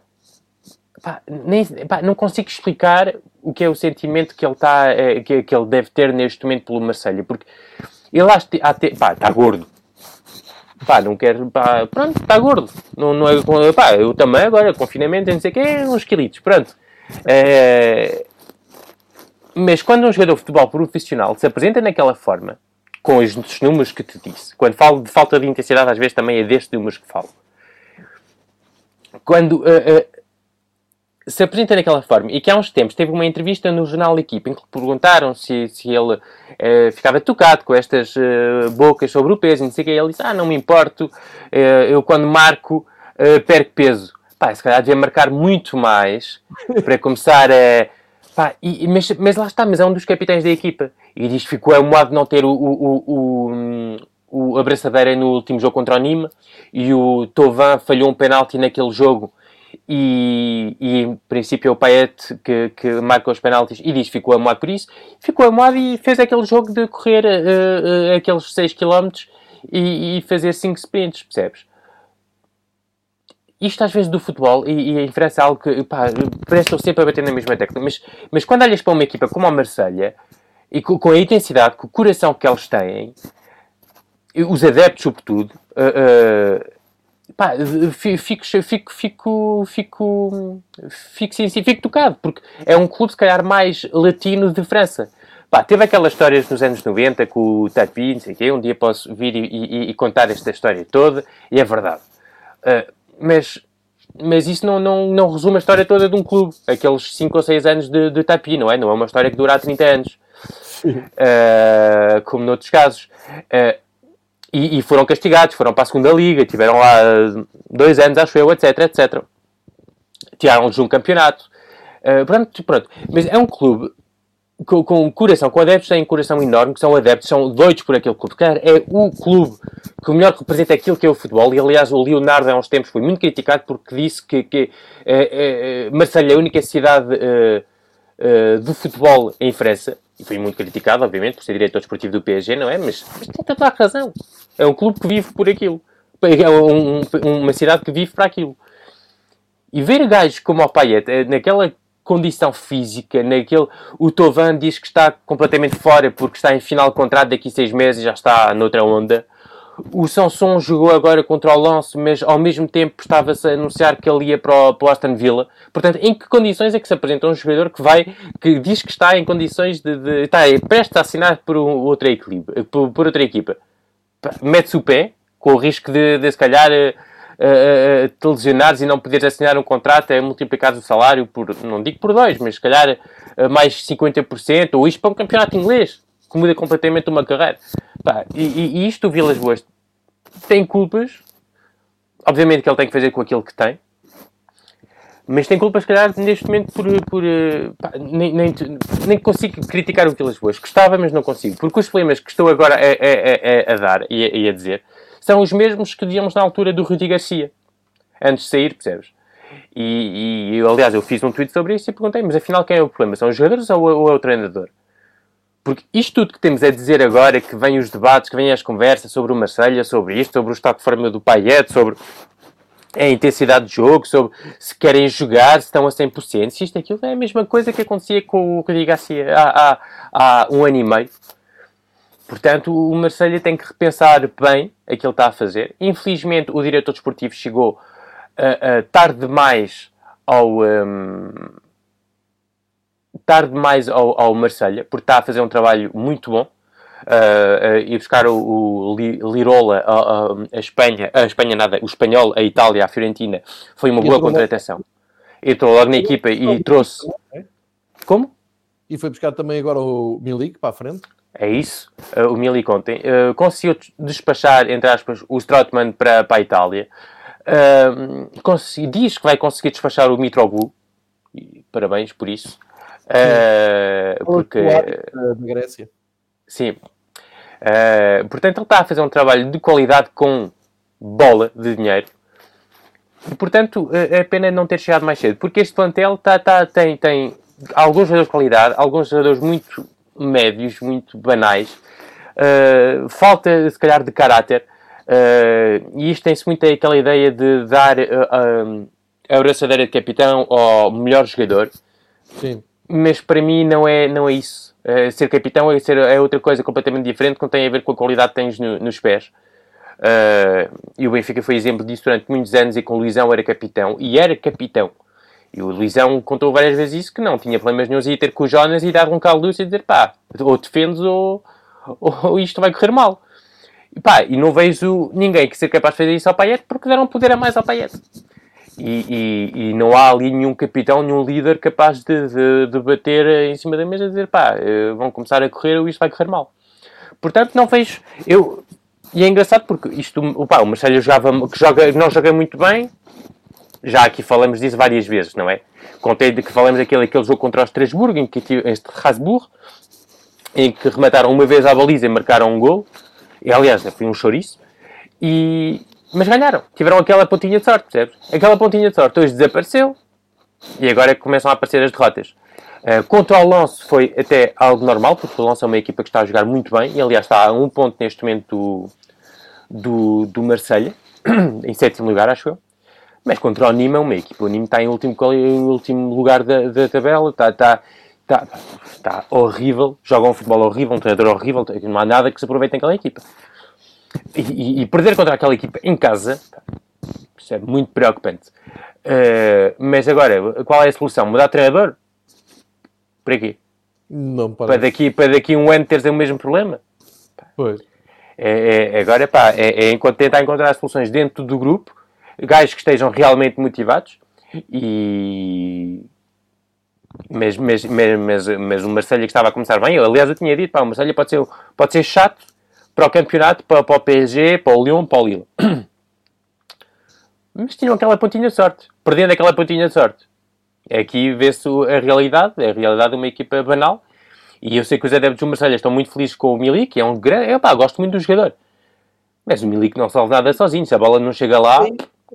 Pá, nem, pá, não consigo explicar o que é o sentimento que ele, tá, é, que, que, ele deve ter neste momento pelo Marselha, porque ele pá, está gordo. Pá, não quero, pá, pronto, está gordo. Não, não é, pá, eu também agora, confinamento, não sei o que, uns quilitos, pronto. É, mas quando um jogador de futebol profissional se apresenta naquela forma, com os números que te disse, quando falo de falta de intensidade, às vezes também é destes números que falo. Quando uh, se apresenta daquela forma e que há uns tempos teve uma entrevista no jornal Equipe em que lhe perguntaram se, se ele uh, ficava tocado com estas uh, bocas sobre o peso e não sei o que, ele disse, ah, não me importo, uh, eu quando marco perco peso. Pá, se calhar devia marcar muito mais (laughs) para começar a... Pá, e, mas, mas lá está, mas é um dos capitães da equipa. E diz que ficou amoado de não ter o, o, o, o, a braçadeira no último jogo contra o Nîmes e o Tovan falhou um penalti naquele jogo e, e, em princípio é o Payet que, que marca os penaltis e diz ficou amoado por isso. Ficou amoado e fez aquele jogo de correr uh, uh, aqueles 6 km e, e, fazer 5 sprints, percebes? Isto às vezes do futebol, e, e em França é algo que, pá, parece que sempre a bater na mesma tecla, mas, mas quando olhas para uma equipa como a Marselha e com, com a intensidade, com o coração que eles têm, os adeptos sobretudo, uh, pá, fico, fico, fico, fico, fico, sim, sim, fico tocado, porque é um clube, se calhar, mais latino de França. Pá, teve aquelas histórias nos anos 90 com o Tapi, não sei o quê, um dia posso vir e, e, e, contar esta história toda, e é verdade. Uh, mas, mas isso não, não, não resume a história toda de um clube, aqueles 5 ou 6 anos de, de Tapi, não é? Não é uma história que dura há 30 anos, uh, como noutros casos. Uh, e, e, foram castigados, foram para a segunda liga, tiveram lá dois anos, acho eu, etc, etc. Tiraram-lhes um campeonato. Uh, pronto, pronto. Mas é um clube com, com coração, com adeptos têm coração enorme, que são adeptos, são doidos por aquele clube. Cara, é o clube que melhor representa aquilo que é o futebol. E aliás, o Leonardo há uns tempos foi muito criticado porque disse que, que é, é, é a única cidade uh, do futebol em França e foi muito criticado, obviamente, por ser diretor desportivo do PSG, não é? Mas, mas tem toda a razão. É um clube que vive por aquilo. É um, uma cidade que vive para aquilo. E ver gajos como o Payet, naquela condição física, naquele... O Tovan diz que está completamente fora porque está em final de contrato daqui a seis meses e já está noutra onda. O Sanson jogou agora contra o Lance, mas ao mesmo tempo estava-se a anunciar que ele ia para o, para o Aston Villa. Portanto, em que condições é que se apresenta um jogador que vai, que diz que está em condições de, de está prestes a assinar por, outra, equipa, por, por outra equipa? Mete-se o pé, com o risco de, de se calhar, uh, te lesionares e não poderes assinar um contrato, é multiplicar o salário por, não digo por dois, mas se calhar mais 50%, ou isto para um campeonato inglês, que muda completamente uma carreira. Pá, e, e, isto o Vilas Boas tem culpas, obviamente que ele tem que fazer com aquilo que tem, mas tem culpas, se calhar, neste momento, por. por pá, nem, nem, nem consigo criticar o Vilas Boas. Gostava, mas não consigo. Porque os problemas que estou agora a, a, a, a dar e a, dizer são os mesmos que víamos na altura do Rudi Garcia. Antes de sair, percebes? E, e, aliás, eu fiz um tweet sobre isso e perguntei, mas afinal quem é o problema? São os jogadores ou, ou é o treinador? Porque isto tudo que temos a dizer agora, que vem os debates, que vêm as conversas sobre o Marselha, sobre isto, sobre o estado de forma do Payet, sobre a intensidade de jogo, sobre se querem jogar, se estão a 100%, se isto aquilo é a mesma coisa que acontecia com o Rudi Garcia há, há, há um ano e meio. Portanto, o Marselha tem que repensar bem aquilo que ele está a fazer. Infelizmente, o diretor desportivo chegou uh, uh, tarde demais ao... Um, tarde demais ao, ao Marselha, porque está a fazer um trabalho muito bom. Uh, uh, e buscar o, o Lirola a, a, Espanha, a Espanha nada, o espanhol, a Itália, a Fiorentina, foi uma boa contratação. Entrou logo na equipa e trouxe. Como? E foi buscar também agora o Milik para a frente? É isso, uh, o Milik ontem. Uh, conseguiu despachar, entre aspas, o Strootman para, para a Itália. Uh, diz que vai conseguir despachar o Mitroglou. E, parabéns por isso. Uh, porque... Da Grécia. Sim. portanto, ele está a fazer um trabalho de qualidade com bola de dinheiro. E, portanto, é pena não ter chegado mais cedo. Porque este plantel tá, tá, tem, tem alguns jogadores de qualidade, alguns jogadores muito médios, muito banais. Uh, falta, se calhar, de caráter. Uh, e isto tem-se muito aquela ideia de dar uh, a abraçadeira de capitão ao melhor jogador. Sim. Mas para mim não é, não é isso. Uh, ser capitão é, ser, é outra coisa completamente diferente, que não tem a ver com a qualidade que tens no, nos pés. e o Benfica foi exemplo disso durante muitos anos e com o Luizão era capitão. E era capitão. E o Luizão contou várias vezes isso, que não tinha problemas nenhum ir ter com o Jonas e dar um caldo e dizer pá, ou defendes ou, ou, isto vai correr mal. E pá, e não vejo ninguém que seja capaz de fazer isso ao Payet porque deram poder a mais ao Payet. E, e, e, não há ali nenhum capitão, nenhum líder capaz de, de, de bater em cima da mesa e dizer pá, eh, vão começar a correr ou isto vai correr mal. Portanto, não vejo. Eu, e é engraçado porque isto, pá, o Marcelo jogava, que joga, não joga muito bem, já aqui falamos disso várias vezes, não é? Contei de que falamos daquele aquele jogo contra o Estrasburgo, em que este Rasburg, em que remataram uma vez à baliza e marcaram um gol. E, aliás, foi um chouriço. E... Mas ganharam. Tiveram aquela pontinha de sorte, percebes? Aquela pontinha de sorte hoje desapareceu. E agora é começam a aparecer as derrotas. Uh, contra o Lance foi até algo normal, porque o Lance é uma equipa que está a jogar muito bem. E, aliás, está a um ponto neste momento do, do, do Marselha. (clears throat) em sétimo lugar, acho eu. Mas contra o Nîmes é uma equipa. O Nîmes está em último, último lugar da, da tabela, está, está, está, está horrível, joga um futebol horrível, um treinador horrível, não há nada que se aproveite naquela equipa. E, e, perder contra aquela equipa em casa, isso é muito preocupante. Uh, mas agora, qual é a solução? Mudar de treinador? Para quê? Não para daqui Para daqui um ano teres o mesmo problema? Pois. É, é, agora, pá, é, é enquanto tentar encontrar soluções dentro do grupo gajos que estejam realmente motivados e mas, mas, mas, mas, o Marselha que estava a começar bem, eu, aliás eu tinha dito, pá, o Marselha pode ser, pode ser chato para o campeonato, para, para o PSG, para o Lyon, para o Lille. Mas tinham aquela pontinha de sorte, perdendo aquela pontinha de sorte. Aqui vê-se a realidade, a realidade de uma equipa banal. E eu sei que os adeptos do Marselha estão muito felizes com o Milik, é um grande. Eu, pá, gosto muito do jogador. Mas o Milik não salva nada sozinho, se a bola não chega lá.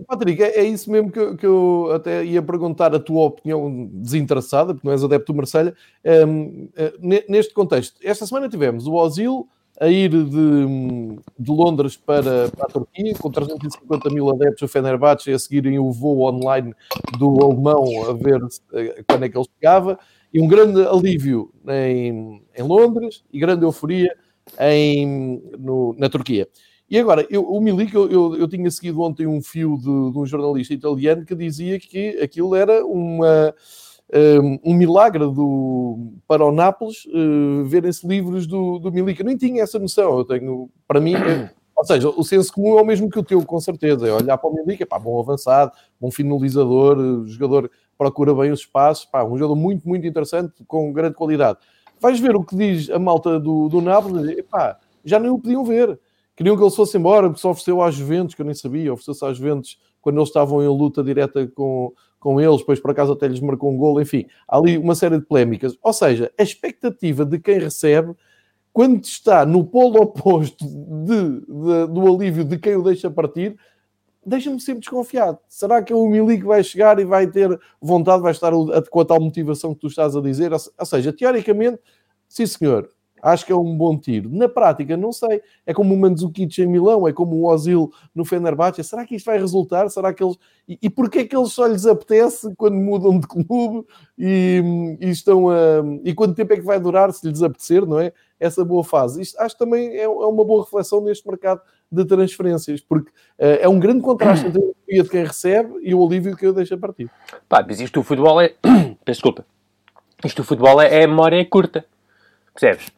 Patrick, é, é, isso mesmo que eu, que eu, até ia perguntar a tua opinião desinteressada, porque não és adepto do Marselha. Um, eh, neste contexto, esta semana tivemos o Osil a ir de, de Londres para, para, a Turquia, com 350 mil adeptos, o Fenerbahçe a seguirem o voo online do alemão a ver eh, quando é que ele chegava, e um grande alívio em, em Londres e grande euforia em, no, na Turquia. E agora, eu, o Milik, eu, eu, eu, tinha seguido ontem um fio de, de, um jornalista italiano que dizia que aquilo era uma, um, milagre do, para o Nápoles uh, verem-se livros do, do Milik. Eu nem tinha essa noção. Eu tenho, para mim, é, ou seja, o senso comum é o mesmo que o teu, com certeza. É olhar para o Milik, é pá, bom avançado, bom finalizador, jogador procura bem os espaços, pá, um jogador muito, muito interessante, com grande qualidade. Vais ver o que diz a malta do, do Nápoles, pá, já nem o podiam ver. Queriam que ele fosse embora, porque só ofereceu às Juventus, que eu nem sabia, ofereceu-se às Juventus quando eles estavam em luta direta com, com eles, depois por acaso até lhes marcou um gol, enfim, há ali uma série de polémicas. Ou seja, a expectativa de quem recebe, quando está no polo oposto de, de, do alívio de quem o deixa partir, deixa-me sempre desconfiado. Será que é o Milik vai chegar e vai ter vontade, vai estar com a tal motivação que tu estás a dizer? Ou seja, teoricamente, sim senhor, acho que é um bom tiro. Na prática, não sei. É como o Mandzukic em Milão, é como o Ozil no Fenerbahçe. Será que isto vai resultar? Será que eles... E, e porquê que eles só lhes apetece quando mudam de clube e, e, estão a... E quanto tempo é que vai durar se lhes apetecer, não é? Essa boa fase. Isto acho que também é, é uma boa reflexão neste mercado de transferências, porque uh, é um grande contraste entre a alegria de quem recebe e o alívio de quem o deixa partir. Pá, mas isto do futebol é... (clears throat) Desculpa. Isto do futebol é, é memória curta. Percebes?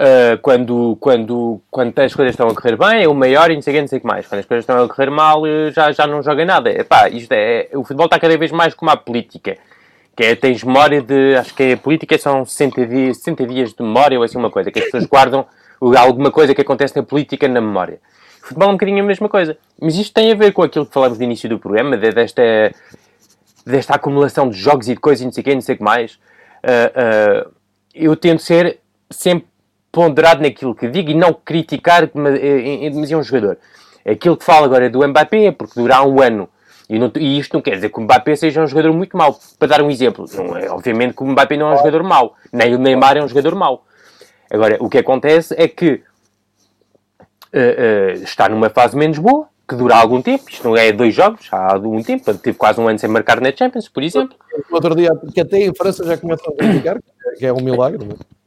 Uh, quando, quando, quando as coisas estão a correr bem, é o maior e não sei não sei o que mais. Quando as coisas estão a correr mal, eh, já, já não joga nada. Epá, isto é, o futebol está cada vez mais como a política. Que é, tens memória de. Acho que a política são 60 dias, 60 dias de memória ou assim uma coisa. Que as pessoas guardam alguma coisa que acontece na política na memória. O futebol é um bocadinho a mesma coisa. Mas isto tem a ver com aquilo que falamos no início do programa, de, desta, desta acumulação de jogos e de coisas e não sei o que, não sei o que mais. Uh, uh, eu tento ser sempre ponderado naquilo que digo e não criticar em demasia um jogador. Aquilo que falo agora do Mbappé é porque durar um ano. E, não, e, isto não quer dizer que o Mbappé seja um jogador muito mau. Para dar um exemplo, não é, obviamente que o Mbappé não é um jogador mau. Nem o Neymar é um jogador mau. Agora, o que acontece é que uh, uh, está numa fase menos boa, que dura algum tempo. Isto não é dois jogos, há algum tempo. Teve quase um ano sem marcar na Champions, por exemplo. Outro dia, que até em França já começam a criticar, que é um milagre. Não é?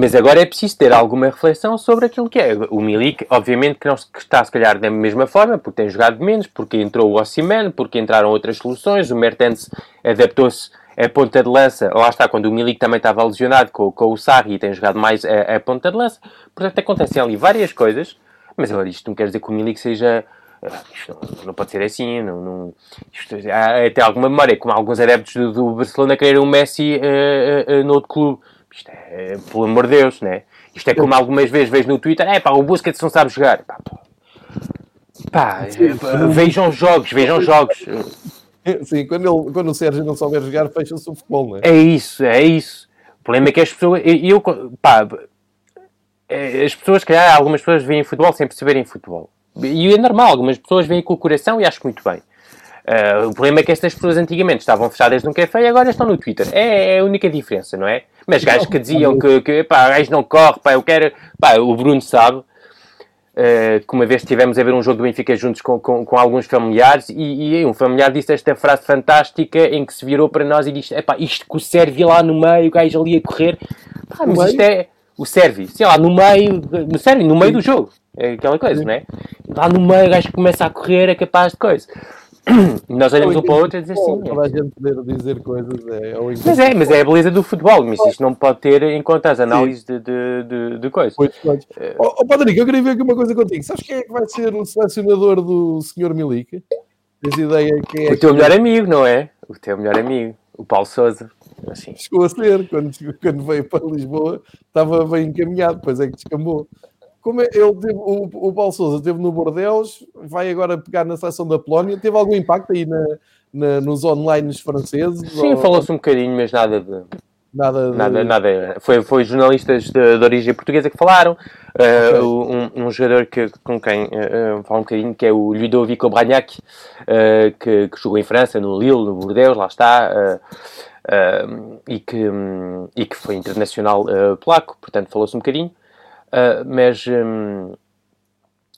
Mas agora é preciso ter alguma reflexão sobre aquilo que é. O Milik, obviamente, que não está se calhar da mesma forma, porque tem jogado menos, porque entrou o Ossiman, porque entraram outras soluções. O Mertens adaptou-se a ponta de lança. Lá está, quando o Milik também estava lesionado com, com o Sarri e tem jogado mais a, a, ponta de lança. Portanto, acontecem ali várias coisas. Mas agora, isto não quer dizer que o Milik seja. Ah, isto não, não pode ser assim. Não, não, isto, há até alguma memória, como alguns adeptos do, do Barcelona querem o Messi uh, uh, uh, no outro clube isto é, pelo amor de Deus, né? Isto é como algumas vezes vejo no Twitter, é pá, o Busquets não sabe jogar. Pá, pá vejam jogos, vejam jogos. Sim, quando, ele, quando o Sérgio não souber jogar, fecha-se o futebol, não é? É isso, é isso. O problema é que as pessoas. Eu, pá, é, as pessoas, calhar, algumas pessoas veem futebol sem perceberem futebol. E é normal, algumas pessoas veem com o coração e acho muito bem. Uh, o problema é que estas pessoas antigamente estavam fechadas num café e agora estão no Twitter. É, é a única diferença, não é? Mas gajos que diziam que, que pá, gajo não corre, pá, eu quero. Pá, o Bruno sabe uh, que uma vez estivemos a ver um jogo do Benfica juntos com, com, com alguns familiares e, e, um familiar disse esta frase fantástica em que se virou para nós e disse: é pá, isto que o Servi lá no meio, o gajo ali a correr, pá, mas isto é. O Servi, sei lá, no meio, no Servi, no meio do jogo, é aquela coisa, não é? Lá no meio, o gajo começa a correr, é capaz de coisa. Nós olhamos um para o outro e dizemos assim. Toda a gente poder dizer coisas é, é Mas é, mas é a beleza do futebol, mas isto não pode ter em conta as análises de, de, de, de coisas. Pois, pois. Oh, oh, Padrico, eu queria ver aqui uma coisa contigo. Sabes quem é que vai ser o selecionador do Sr. Milica? Tens ideia quem é? O teu melhor amigo, não é? O teu melhor amigo, o Paulo Souza. Assim. Chegou a ser, quando, quando veio para Lisboa, estava bem encaminhado, depois é que descambou como é, ele teve, o, o Paulo Souza esteve no Bordeaux, vai agora pegar na seleção da Polónia, teve algum impacto aí na, na nos online franceses? Sim, ou... falou-se um bocadinho, mas nada de... Nada, de... nada, nada. Foi, foi jornalistas de, de origem portuguesa que falaram. Uh, um, um, jogador que, com quem uh, fala um bocadinho, que é o Ludovico Bragnac, uh, que, que, jogou em França, no Lille, no Bordeaux, lá está, e, que, um, e que foi internacional polaco, portanto falou-se um bocadinho. Uh, mas, um,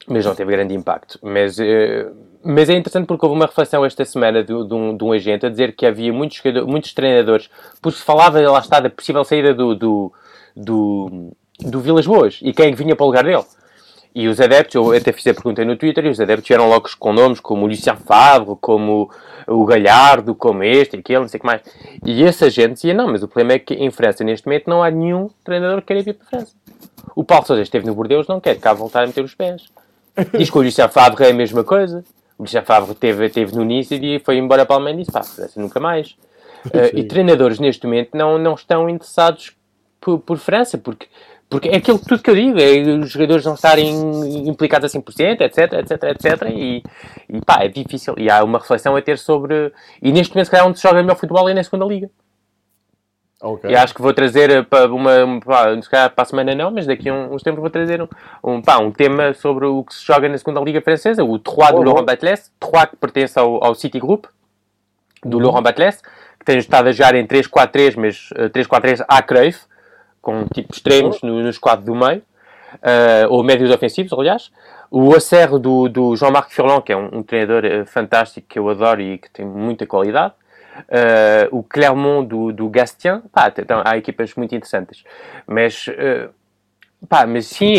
mas não teve grande impacto. Mas, uh, mas é interessante porque houve uma reflexão esta semana de, de, um, de um agente a dizer que havia muitos, muitos treinadores, porque se falava, lá está, da possível saída do, do, do, do Vilas Boas e quem vinha para o lugar dele. E os adeptos, eu até fiz a pergunta no Twitter, e os adeptos vieram logo com nomes como o Lucien Favre, como o Galhardo, como este, aquele, não sei o que mais. E essa gente dizia, não, mas o problema é que em França, neste momento, não há nenhum treinador que queira vir para a França. O Paulo Sousa esteve no Bordeaux, não quer cá voltar a meter os pés. Diz que o Lucien Favre é a mesma coisa. O Lucien Favre esteve, esteve no Nice e foi embora para a Alemanha e disse, pá, França nunca mais. Uh, e treinadores, neste momento, não, não estão interessados por, por França, porque porque é aquilo tudo que eu digo, é os jogadores não estarem implicados a 100%, etc, etc, etc, e, e pá, é difícil. E há uma reflexão a ter sobre... E neste momento, se calhar, onde se joga melhor futebol é na segunda liga. Okay. E acho que vou trazer para uma, pá, se calhar para a semana não, mas daqui a uns tempos vou trazer um, um, pá, um tema sobre o que se joga na segunda liga francesa, o Trois oh, do Laurent Batles, Trois que pertence ao, ao City Group, do uhum. Laurent Batles, que tem estado a jogar em 3-4-3, mas uh, 3-4-3 à Cruyff, com tipo extremos no, nos quadros do meio, uh, ou médios ofensivos, aliás. O Acerro do, do Jean-Marc Furlan, que é um, um, treinador uh, fantástico que eu adoro e que tem muita qualidade. Uh, o Clermont do, do Gastien, pá, então, há equipas muito interessantes. Mas, pá, mas sim,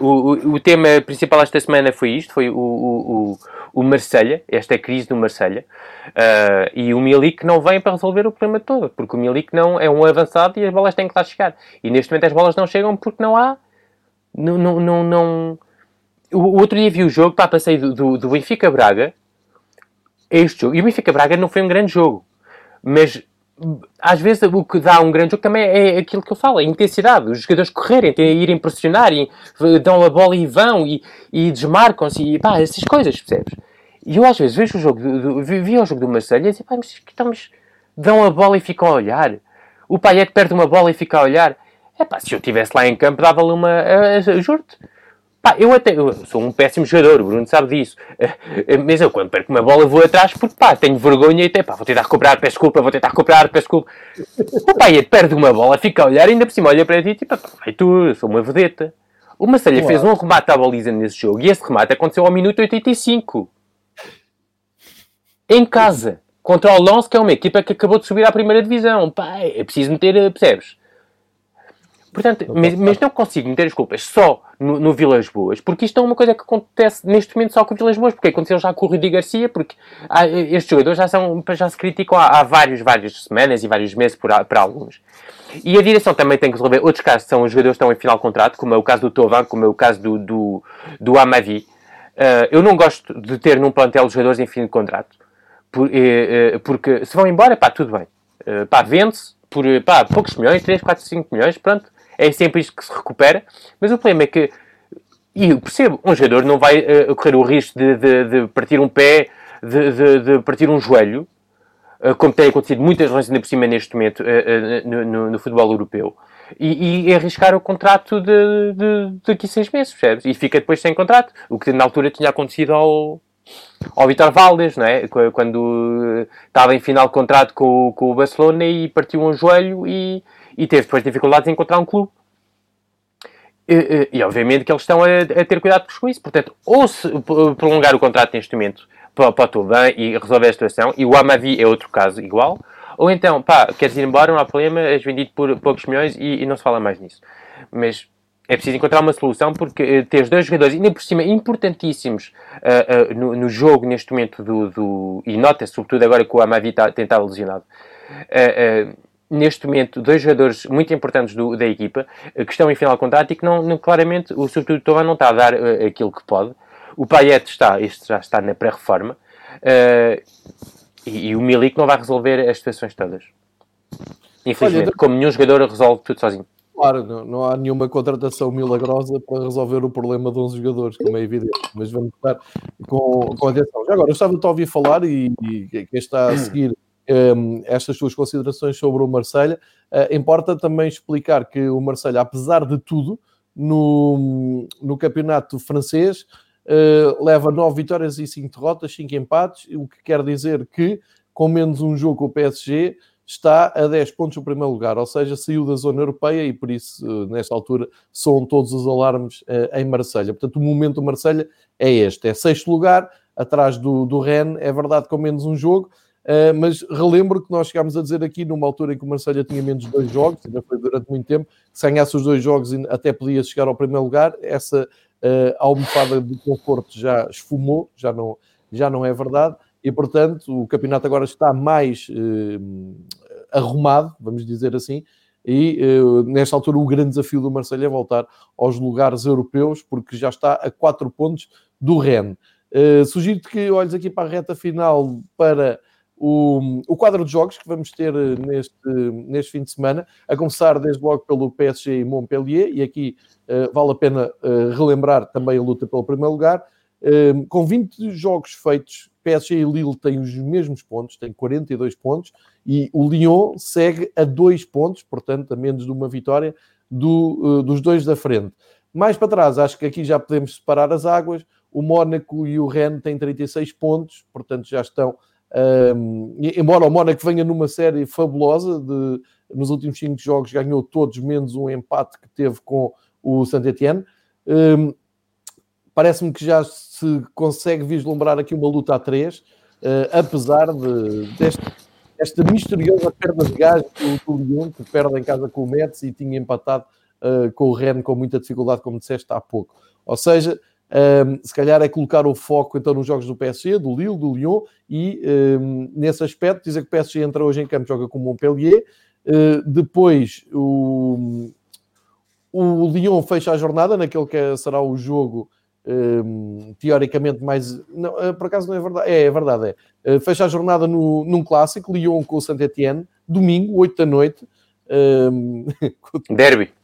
o, o, tema principal esta semana foi isto, foi o, o, o Marselha, esta crise do Marselha, uh, e o Milik não vem para resolver o problema todo, porque o Milik não é um avançado e as bolas têm que lá chegar. E neste momento as bolas não chegam porque não há. Não. não, não, não... O, outro dia vi o jogo, pá, passei do, do, do Benfica Este jogo, e o Benfica Braga não foi um grande jogo, mas às vezes o que dá um grande jogo também é aquilo que eu falo, a intensidade. Os jogadores correrem, irem pressionar, e dão a bola e vão e, e desmarcam-se e pá, essas coisas, percebes? E eu às vezes vejo o jogo, do, do, vi o jogo do Marseille e digo, pá, mas estamos, dão a bola e ficam a olhar. O Payet perde uma bola e fica a olhar. É pá, se eu estivesse lá em campo dava-lhe uma, juro-te, Pá, eu até eu sou um péssimo jogador, o Bruno sabe disso. Mas eu, quando perco uma bola, vou atrás porque, pá, tenho vergonha e até, pá, vou tentar recuperar, peço desculpa, vou tentar recuperar, peço desculpa. O pá, perde uma bola, fica a olhar, ainda por cima olha para ti e tipo, pá, vai tu, eu sou uma vedeta. O Massalha fez um remate à baliza nesse jogo e esse remate aconteceu ao minuto 85. Em casa. Contra o Lens, que é uma equipa que acabou de subir à primeira divisão. Pá, é preciso meter, percebes? Portanto, mas, mas, não consigo meter as culpas só no, no, Vilas Boas, porque isto é uma coisa que acontece neste momento só com o Vilas Boas, porque aconteceu já com o Rudi Garcia, porque há, estes jogadores já, são, já se criticam há, há vários, várias semanas e vários meses por, por alguns. E a direção também tem que resolver outros casos, são os jogadores que estão em final de contrato, como é o caso do Tovan, como é o caso do, do, do Amavi. Uh, eu não gosto de ter num plantel os jogadores em fim de contrato, por, uh, uh, porque se vão embora, pá, tudo bem. Uh, pá, vende-se por pá, poucos milhões, 3, 4, 5 milhões, pronto é sempre isto que se recupera. Mas o problema é que, e eu percebo, um jogador não vai uh, correr o risco de, de, de partir um pé, de, de, partir um joelho, uh, como tem acontecido muitas vezes ainda por cima neste momento uh, no, no, no, futebol europeu. E, e, arriscar o contrato de, de, daqui a seis meses, percebes? E fica depois sem contrato. O que na altura tinha acontecido ao, ao Vitor Valdes, não é? Quando estava em final de contrato com, com o Barcelona e partiu um joelho e, e teve depois dificuldades em encontrar um clube. E, e, e obviamente que eles estão a, a, ter cuidado com isso. Portanto, ou se prolongar o contrato neste momento para, para o Tuban e resolver a situação, e o Amavi é outro caso igual, ou então, pá, queres ir embora, não há problema, és vendido por poucos milhões e, e não se fala mais nisso. Mas é preciso encontrar uma solução porque uh, tens dois jogadores, ainda por cima, importantíssimos uh, uh, no, no, jogo neste momento do. do e nota-se, sobretudo agora que o Amavi está, tem estado lesionado. Uh, neste momento, dois jogadores muito importantes do, da equipa eh, que estão em final de contrato e que não, não claramente o substituto não está a dar uh, aquilo que pode. O Payet está, este já está na pré-reforma uh, e, e, o Milik não vai resolver as situações todas. Infelizmente, Olha, como nenhum jogador resolve tudo sozinho. Claro, não, não, há nenhuma contratação milagrosa para resolver o problema de 11 jogadores, como é evidente, mas vamos estar com, com atenção. Já agora, eu estava a ouvir falar e, e quem está a (clears throat) seguir estas suas considerações sobre o Marselha. Uh, importa também explicar que o Marselha, apesar de tudo, no, no campeonato francês, uh, leva 9 vitórias e 5 derrotas, 5 empates, o que quer dizer que, com menos um jogo, o PSG está a 10 pontos no primeiro lugar, ou seja, saiu da zona europeia e por isso, nesta altura, são todos os alarmes em Marselha. Portanto, o momento do Marselha é este: é sexto lugar, atrás do, do Rennes, é verdade, com menos um jogo Uh, mas relembro que nós chegámos a dizer aqui, numa altura em que o Marselha tinha menos dois jogos, ainda foi durante muito tempo, que se ganhasse os dois jogos até podia chegar ao primeiro lugar. Essa uh, almofada de conforto já esfumou, já não, já não é verdade, e portanto o campeonato agora está mais uh, arrumado, vamos dizer assim, e uh, nesta altura o grande desafio do Marselha é voltar aos lugares europeus, porque já está a 4 pontos do Rennes. Uh, Sugiro-te que olhes aqui para a reta final para o, o, quadro de jogos que vamos ter eh, neste, neste fim de semana, a começar desde logo pelo PSG e Montpellier, e aqui uh, vale a pena uh, relembrar também a luta pelo primeiro lugar. Com 20 jogos feitos, PSG e Lille têm os mesmos pontos, têm 42 pontos, e o Lyon segue a 2 pontos, portanto, a menos de uma vitória do, dos dois da frente. Mais para trás, acho que aqui já podemos separar as águas. O Mónaco e o Rennes têm 36 pontos, portanto já estão um, embora o Mónaco venha numa série fabulosa, de, nos últimos 5 jogos ganhou todos, menos um empate que teve com o Saint-Etienne. Um, Parece-me que já se consegue vislumbrar aqui uma luta a 3, uh, apesar de, deste, desta misteriosa perda de gás do, do Lyon, que perde em casa com o Metz e tinha empatado uh, com o Rennes com muita dificuldade, como disseste há pouco. Ou seja, um, se calhar é colocar o foco então nos jogos do PSG, do Lille, do Lyon e um, nesse aspecto dizer que o PSG entra hoje em campo, joga com o Montpellier. Uh, depois o, o Lyon fecha a jornada naquele que será o jogo um, teoricamente mais. Não, uh, por acaso não é verdade. É, é verdade, é. Uh, fecha a jornada no, num clássico, Lyon com o Saint-Etienne, domingo, 8 da noite. (laughs) Derby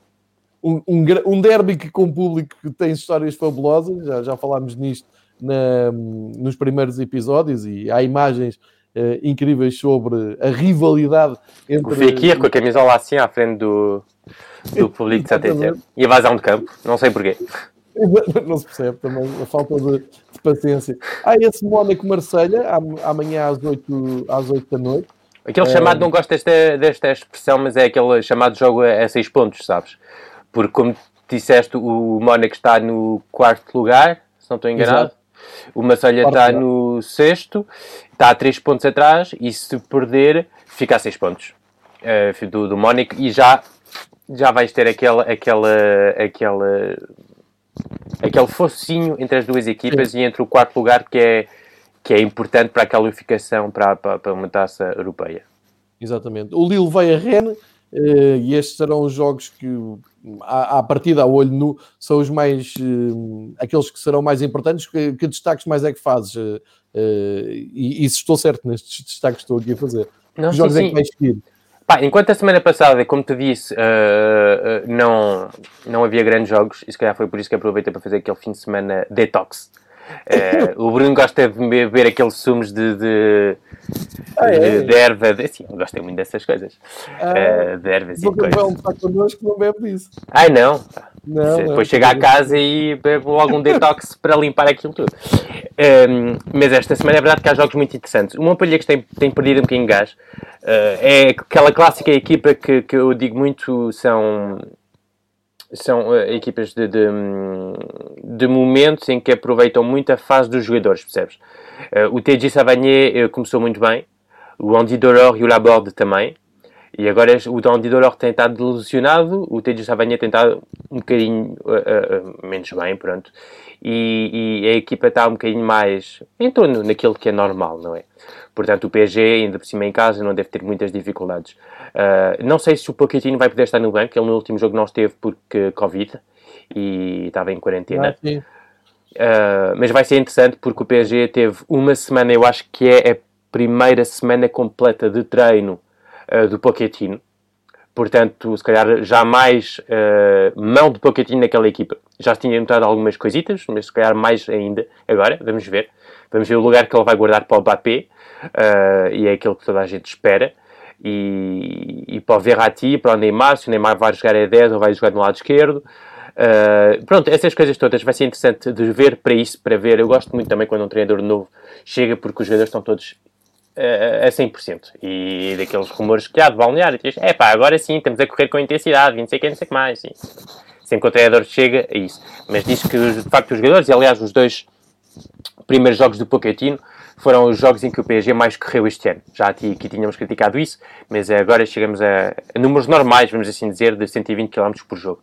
um, um, um derby que com público que tem histórias fabulosas, já, já falámos nisto na, nos primeiros episódios e há imagens uh, incríveis sobre a rivalidade entre... O Fekir com a camisola assim à frente do, do público de Saint e a vazão de campo, não sei porquê. (laughs) Não se percebe também a falta de, de paciência. Há esse Mónaco-Marselha, amanhã às 8, às 8 da noite. Aquele é... chamado, não gosto desta, desta expressão, mas é aquele chamado jogo a 6 pontos, sabes? Porque, como disseste, o Mónaco está no quarto lugar, se não estou enganado. Exato. O Marselha está no sexto, está a 3 pontos atrás e se perder, fica a 6 pontos uh, do, do Mónaco e já, já vais ter aquela, aquela, aquela, aquele focinho entre as duas equipas Sim. e entre o quarto lugar que é, que é importante para a qualificação para, para, para uma taça europeia. Exatamente. O Lille vai a Rennes e estes serão os jogos que à, à partida, a olho nu, são os mais uh, aqueles que serão mais importantes. Que, que destaques mais é que fazes? Uh, e, e, se estou certo nestes destaques que estou aqui a fazer, não, que jogos sim, é que vais seguir? Pá, enquanto a semana passada, como te disse, uh, uh, não, não havia grandes jogos, e se calhar foi por isso que aproveitei para fazer aquele fim de semana detox. Uh, o Bruno gosta de beber aqueles sumos de, de, ah, é, de, de erva. De, sim, eu gosto muito dessas coisas. Ah, uh, de ervas e coisas. Não está connosco não bebe disso. Ai não. não depois chega à casa e bebo logo um detox para limpar aquilo tudo. Um, mas esta semana é verdade que há jogos muito interessantes. O Montpellier que tem, tem perdido um bocadinho de gás. Uh, é aquela clássica equipa que, que eu digo muito são são uh, equipas de, de, de, momentos em que aproveitam muito a fase dos jogadores, percebes? Uh, o TJ Savanier uh, começou muito bem, o Andy Dolor e o Laborde também, e agora o Andy Dolor tem estado delusionado, o TJ Savanier tem estado um bocadinho menos bem, pronto, e, e, a equipa está um bocadinho mais em torno naquilo que é normal, não é? Portanto, o PSG, ainda por cima em casa, não deve ter muitas dificuldades. Uh, não sei se o Pochettino vai poder estar no banco. Ele no último jogo não esteve porque Covid e estava em quarentena. Ah, uh, mas vai ser interessante porque o PSG teve uma semana, eu acho que é a primeira semana completa de treino uh, do Pochettino. Portanto, se calhar já mais mão de Pochettino naquela equipa. Já tinha notado algumas coisitas, mas se calhar mais ainda agora. Vamos ver. Vamos ver o lugar que ele vai guardar para o Mbappé uh, e é aquilo que toda a gente espera. E, e para o Verratti, para o Neymar, se o Neymar vai jogar a 10 ou vai jogar no lado esquerdo. Uh, pronto, essas coisas todas vai ser interessante de ver para isso, para ver. Eu gosto muito também quando um treinador novo chega, porque os jogadores estão todos uh, a 100%. E daqueles rumores que há de balneário, diz, é pá, agora sim, estamos a correr com intensidade, não sei o que, não sei que mais. Sim. Sempre que o treinador chega, é isso. Mas diz que, de facto, os jogadores, e aliás, os dois primeiros jogos do Pochettino, foram os jogos em que o PSG mais correu este ano. Já aqui, tínhamos criticado isso, mas agora chegamos a, números normais, vamos assim dizer, de 120 km por jogo.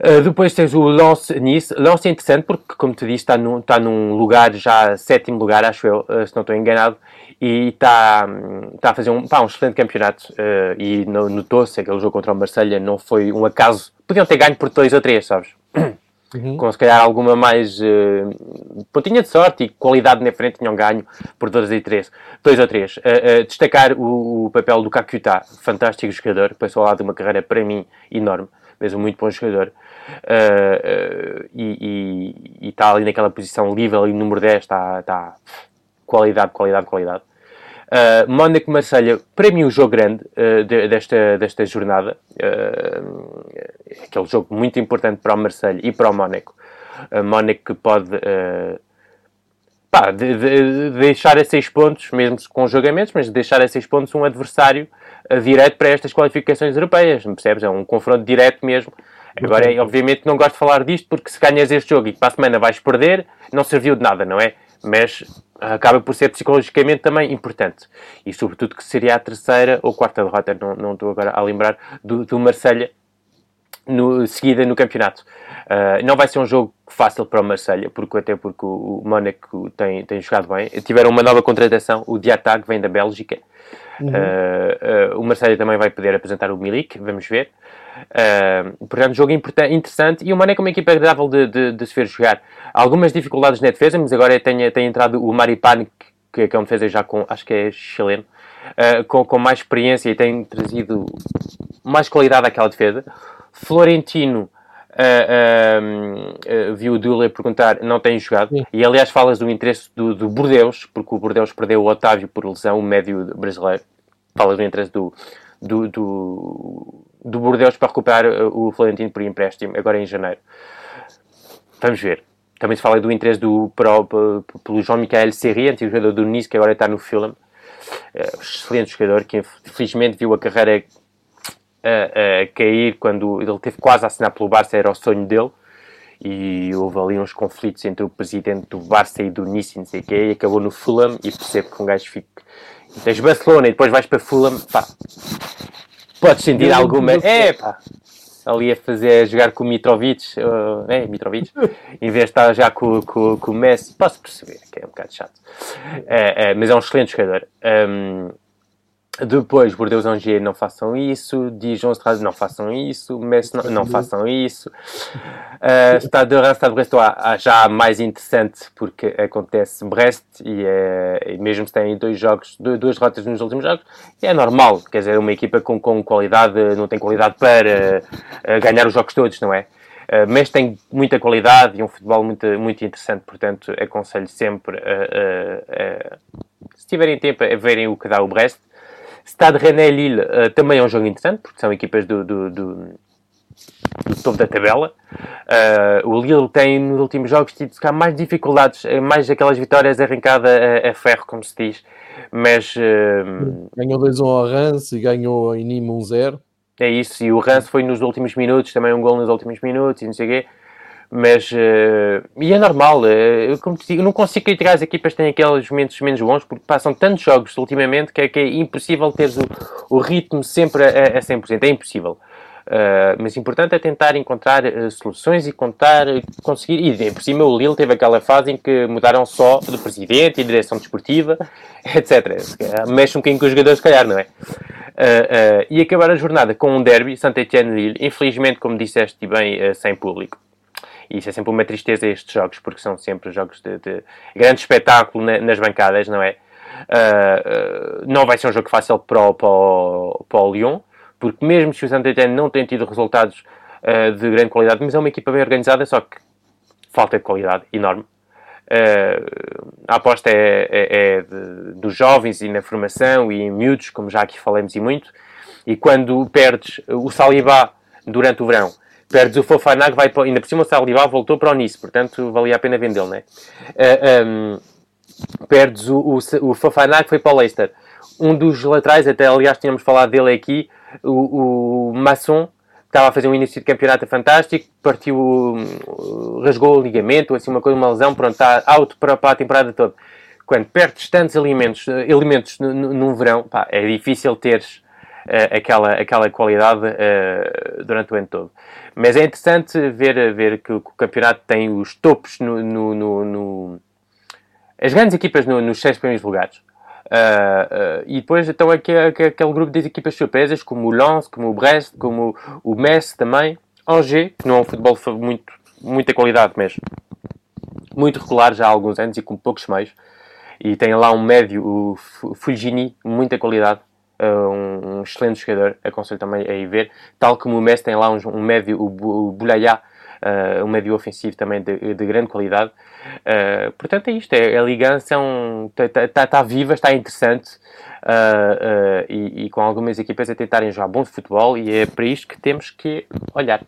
Uh, depois tens o Lance Nice. Lance é interessante porque, como te disse, está num, está num lugar já, sétimo lugar, acho eu, uh, se não estou enganado, e está, está a fazer um, pá, um excelente campeonato. Uh, e notou-se aquele jogo contra o Marselha não foi um acaso. Podiam ter ganho por 2 ou 3, sabes? (clears throat) Uhum. Com se calhar alguma mais uh, pontinha de sorte e qualidade na frente tinham ganho por 2 e 3. 2 ou 3. Uh, uh, destacar o, o, papel do Kakuta, fantástico jogador, passou lá de uma carreira para mim enorme, mesmo muito bom jogador. E está ali naquela posição livre, ali número 10, está, está qualidade, qualidade, qualidade. Uh, Mónaco-Marselha, para mim, o jogo grande uh, de, desta, desta jornada, uh, aquele jogo muito importante para o Marselha e para o Mónaco. Uh, Mónaco que pode pá, de, de, deixar a 6 pontos, mesmo com jogamentos, mas deixar a 6 pontos um adversário direto para estas qualificações europeias, percebes? É um confronto direto mesmo Agora, obviamente, não gosto de falar disto porque se ganhas este jogo e para a semana vais perder, não serviu de nada, não é? Mas acaba por ser psicologicamente também importante. E sobretudo que seria a terceira ou quarta derrota, não, não estou agora a lembrar, do, do Marselha no, seguida no campeonato. Uh, não vai ser um jogo fácil para o Marselha, porque, até porque o, o Mónaco tem, tem jogado bem. Tiveram uma nova contratação, o Diatag vem da Bélgica. Uhum. Uh, uh, o Marselha também vai poder apresentar o Milik, vamos ver. Uh, portanto, jogo interessante e o Mané é uma equipa agradável de, de, de, se ver jogar. Algumas dificuldades na defesa, mas agora tem, tem entrado o Maripane, que, que é um defesa já com, acho que é chileno, com, com mais experiência e tem trazido mais qualidade àquela defesa. Florentino, uh, uh, viu o Dula perguntar, não tem jogado. Sim. E aliás, falas do interesse do, do Bordeus, porque o Bordeus perdeu o Otávio por lesão, o médio brasileiro. Falas do interesse do, do, do, do Bordeaux para recuperar o Florentino por empréstimo, agora em janeiro. Vamos ver. Também se fala do interesse do, pro, pelo João-Michel Serri, antigo jogador do Nice, que agora está no Fulham. Uh, excelente jogador, que infelizmente viu a carreira a, a, cair quando ele teve quase a assinar pelo Barça, era o sonho dele. E houve ali uns conflitos entre o presidente do Barça e do Nice, não sei o quê, e acabou no Fulham. E percebo que um gajo fica. Tens Barcelona e depois vais para Fulham, pá, Podes sentir eu alguma. É, pá! Ali a fazer, a jogar com o Mitrovic, uh, é, Mitrovic, em vez de estar já com, com, com o Messi, posso perceber que é um bocado chato. É, é, mas é um excelente jogador. Um, depois, Bordeaux Angier, não façam isso. Dijon Strasbourg, não façam isso. Messi, não, não façam isso. Uh, Stade de Reims, Stade de Brest, já mais interessante porque acontece Brest e, é, e mesmo se tem dois jogos, duas derrotas nos últimos jogos, é normal. Quer dizer, uma equipa com, com qualidade não tem qualidade para uh, ganhar os jogos todos, não é? Uh, mas tem muita qualidade e um futebol muito, muito interessante, portanto, aconselho sempre, se tiverem tempo, a verem o que dá o Brest. Stade René-Lille uh, também é um jogo interessante, porque são equipas do, do, do, do topo da tabela. Uh, o Lille tem, nos últimos jogos, tido mais dificuldades, eh, mais aquelas vitórias arrancadas a, a ferro, como se diz. Mas... Uh, ganhou 2-1 ao Rance e ganhou em Nîmes 1-0. É isso, e o Rance foi nos últimos minutos, também um gol nos últimos minutos, e não sei o quê mas uh, e é normal, uh, te digo, não consigo criticar as equipas que têm aqueles momentos menos bons porque passam tantos jogos ultimamente que é, que é impossível ter o, o, ritmo sempre a, a 100%, é impossível. Uh, mas o importante é tentar encontrar soluções e contar, conseguir. E por cima o Lille teve aquela fase em que mudaram só de presidente e direção desportiva, (laughs) etc. Mexe um bocadinho com os jogadores, se calhar, não é? e acabar a jornada com um derby, Saint-Etienne-Lille, infelizmente, como disseste bem, sem público. E isso é sempre uma tristeza estes jogos, porque são sempre jogos de, de grande espetáculo na, nas bancadas, não é? Uh, uh, não vai ser um jogo fácil para o, para o, para o Lyon, porque mesmo se o saint não tem tido resultados uh, de grande qualidade, mas é uma equipa bem organizada, só que falta de qualidade enorme. a aposta é, é, é de, dos jovens e na formação e em miúdos, como já aqui falamos e muito, e quando perdes o Saliba durante o verão perdes o Fofana que vai para, ainda por cima o Saliba voltou para o Nice, portanto valia a pena vendê-lo, não é? Uh, ah, um, perdes o, o, o Fofana que foi para o Leicester. Um dos laterais, até aliás tínhamos falado dele aqui, o, o Masson, estava a fazer um início de campeonato fantástico, partiu, rasgou o ligamento, assim uma coisa, uma lesão, pronto, está alto para, para a temporada toda. quando perdes tantos elementos no, no, no verão, pá, é difícil teres aquela, aquela qualidade uh, durante o ano todo. Mas é interessante ver, ver que, o campeonato tem os topos no, no, no, no as grandes equipas nos seis primeiros lugares. Uh, uh, e depois então aquele, aquele grupo de equipas surpresas como o Lens, como o Brest, como o, o Metz também, Angers, que não é um futebol muito, muita qualidade, mas muito regular já há alguns anos e com poucos meios. E tem lá um médio, o Fulgini, muita qualidade, um, um, excelente jogador, aconselho também a ir ver. Tal como o Messi tem lá um, um médio, o, o Boulaya, uh, um médio ofensivo também de, de grande qualidade. Uh, portanto, é isto. É, a ligação está tá, tá viva, está interessante. Uh, uh, e, e, com algumas equipas a tentarem jogar bom futebol e é para isto que temos que olhar.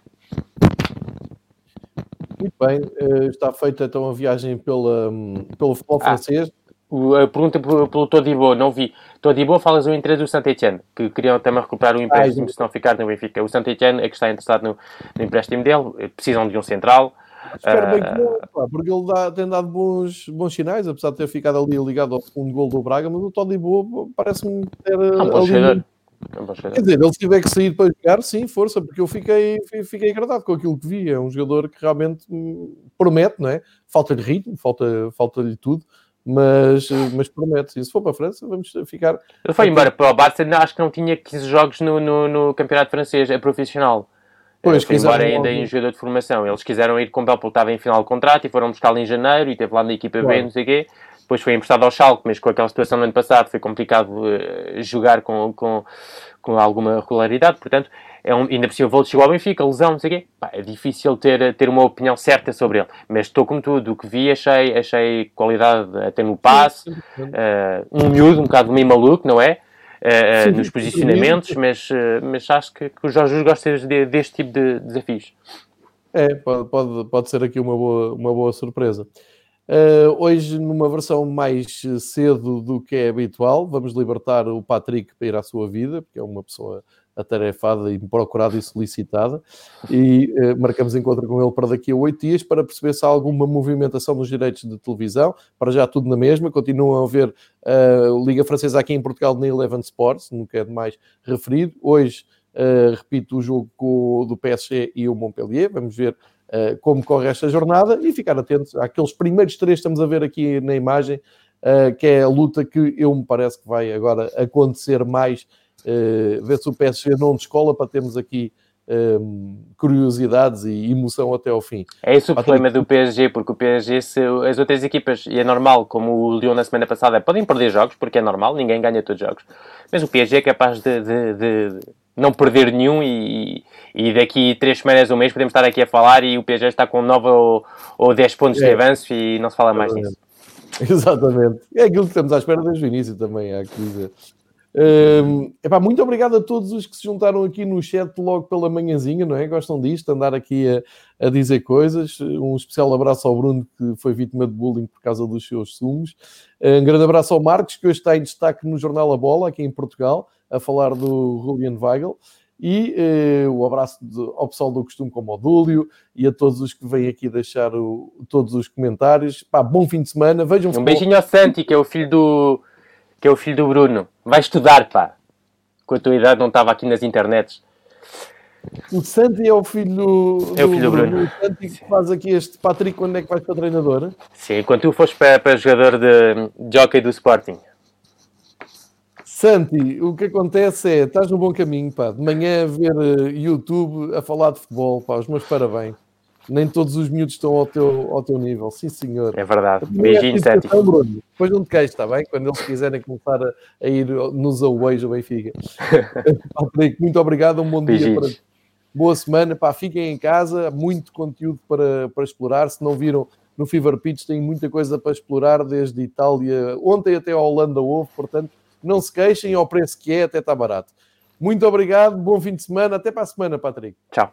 Muito bem, está feita então a viagem pela, hum, pelo futebol ah, francês. A pergunta pelo Todibo, não vi. Todibo falas do interesse do Saint-Etienne, que queriam também recuperar o empréstimo ah, se não ficar no Benfica. O Saint-Etienne é que está interessado no, no empréstimo dele, precisam de um central. Espero bem que não, pá, porque ele dá, tem dado bons, bons sinais, apesar de ter ficado ali ligado ao segundo gol do Braga, mas o Todibo parece-me ter. É um bom chegador. Quer dizer, ele se tiver que sair para jogar, sim, força, porque eu fiquei, fiquei agradado com aquilo que vi. É um jogador que realmente promete, não é? Falta-lhe ritmo, falta-lhe falta tudo, mas, mas promete. E se for para a França, vamos ficar. Ele foi embora para o Barça, acho que não tinha 15 jogos no, no, no campeonato francês, é profissional. Pois, foi embora ainda em jogador de formação. Eles quiseram ir com o porque estava em final de contrato e foram buscá-lo em janeiro e teve lá na equipa claro. B, não sei o quê. Depois foi emprestado ao Schalke, mas com aquela situação do ano passado foi complicado uh, jogar com, com, com alguma regularidade. Portanto, é um, ainda por cima o chegou ao Benfica, lesão, não sei o quê. Pá, é difícil ter, ter uma opinião certa sobre ele. Mas estou como tudo. O que vi, achei, achei qualidade até no passe. Uh, um miúdo, um bocado meio maluco, não é? uh, sim, nos posicionamentos, sim. mas, uh, mas acho que, que o Jorge Jesus gosta de, deste tipo de desafios. É, pode, pode, pode ser aqui uma boa, uma boa surpresa. Uh, hoje, numa versão mais cedo do que é habitual, vamos libertar o Patrick para ir à sua vida, porque é uma pessoa atarefada e procurada e solicitada, e uh, marcamos encontro com ele para daqui a oito dias para perceber se há alguma movimentação nos direitos de televisão. Para já tudo na mesma, continuam a haver uh, Liga Francesa aqui em Portugal na Eleven Sports, nunca é demais referido. Hoje, uh, repito, o jogo do PSG e o Montpellier, vamos ver como corre esta jornada e ficar atentos àqueles primeiros três que estamos a ver aqui na imagem, que é a luta que eu me parece que vai agora acontecer mais uh, ver se o PSG não descola para termos aqui um, ehm, curiosidades e emoção até ao fim. É esse o problema do PSG, porque o PSG, se as outras equipas, e é normal, como o Lyon na semana passada, podem perder jogos, porque é normal, ninguém ganha todos os jogos, mas o PSG é capaz de, de, de não perder nenhum e, e daqui três semanas, um mês, podemos estar aqui a falar e o PSG está com 9 ou, ou 10 pontos é. de avanço e não se fala mais nisso. (laughs) Exatamente. É aquilo que estamos à espera desde o início também, há que dizer. Um, epá, muito obrigado a todos os que se juntaram aqui no chat logo pela manhãzinha, não é? Gostam disto, andar aqui a, a, dizer coisas. Um especial abraço ao Bruno, que foi vítima de bullying por causa dos seus sumos. Um grande abraço ao Marcos, que hoje está em destaque no Jornal A Bola, aqui em Portugal, a falar do Julian Weigel. E uh, o abraço de, ao pessoal do costume como ao Dúlio e a todos os que vêm aqui deixar o, todos os comentários. Pá, bom fim de semana. Vejam um beijinho ao Santi, que é o filho do que é o filho do Bruno. Vai estudar, pá. Com a tua idade não estava aqui nas internets. O Santi é o filho do, é o filho do Bruno. O Santi que faz aqui este Patrick quando é que vais para treinador? Sim, quando tu fores para, para jogador de, de hockey do Sporting. Santi, o que acontece é, estás no bom caminho, pá. De manhã a ver uh, YouTube a falar de futebol, pá. Os meus parabéns nem todos os miúdos estão ao teu, ao teu nível. Sim, senhor. É verdade. Beijinho, Santi. Depois não te queixes, está bem? Quando eles quiserem começar a, a ir nos aways ao Benfica. (laughs) Muito obrigado, um bom dia para Boa semana, pá, fiquem em casa, muito conteúdo para, para explorar. Se não viram no Fever Pitch, tem muita coisa para explorar, desde Itália, ontem até a Holanda houve, portanto, não se queixem, ao preço que é, até está barato. Muito obrigado, bom fim de semana, até para a semana, Patrick. Tchau.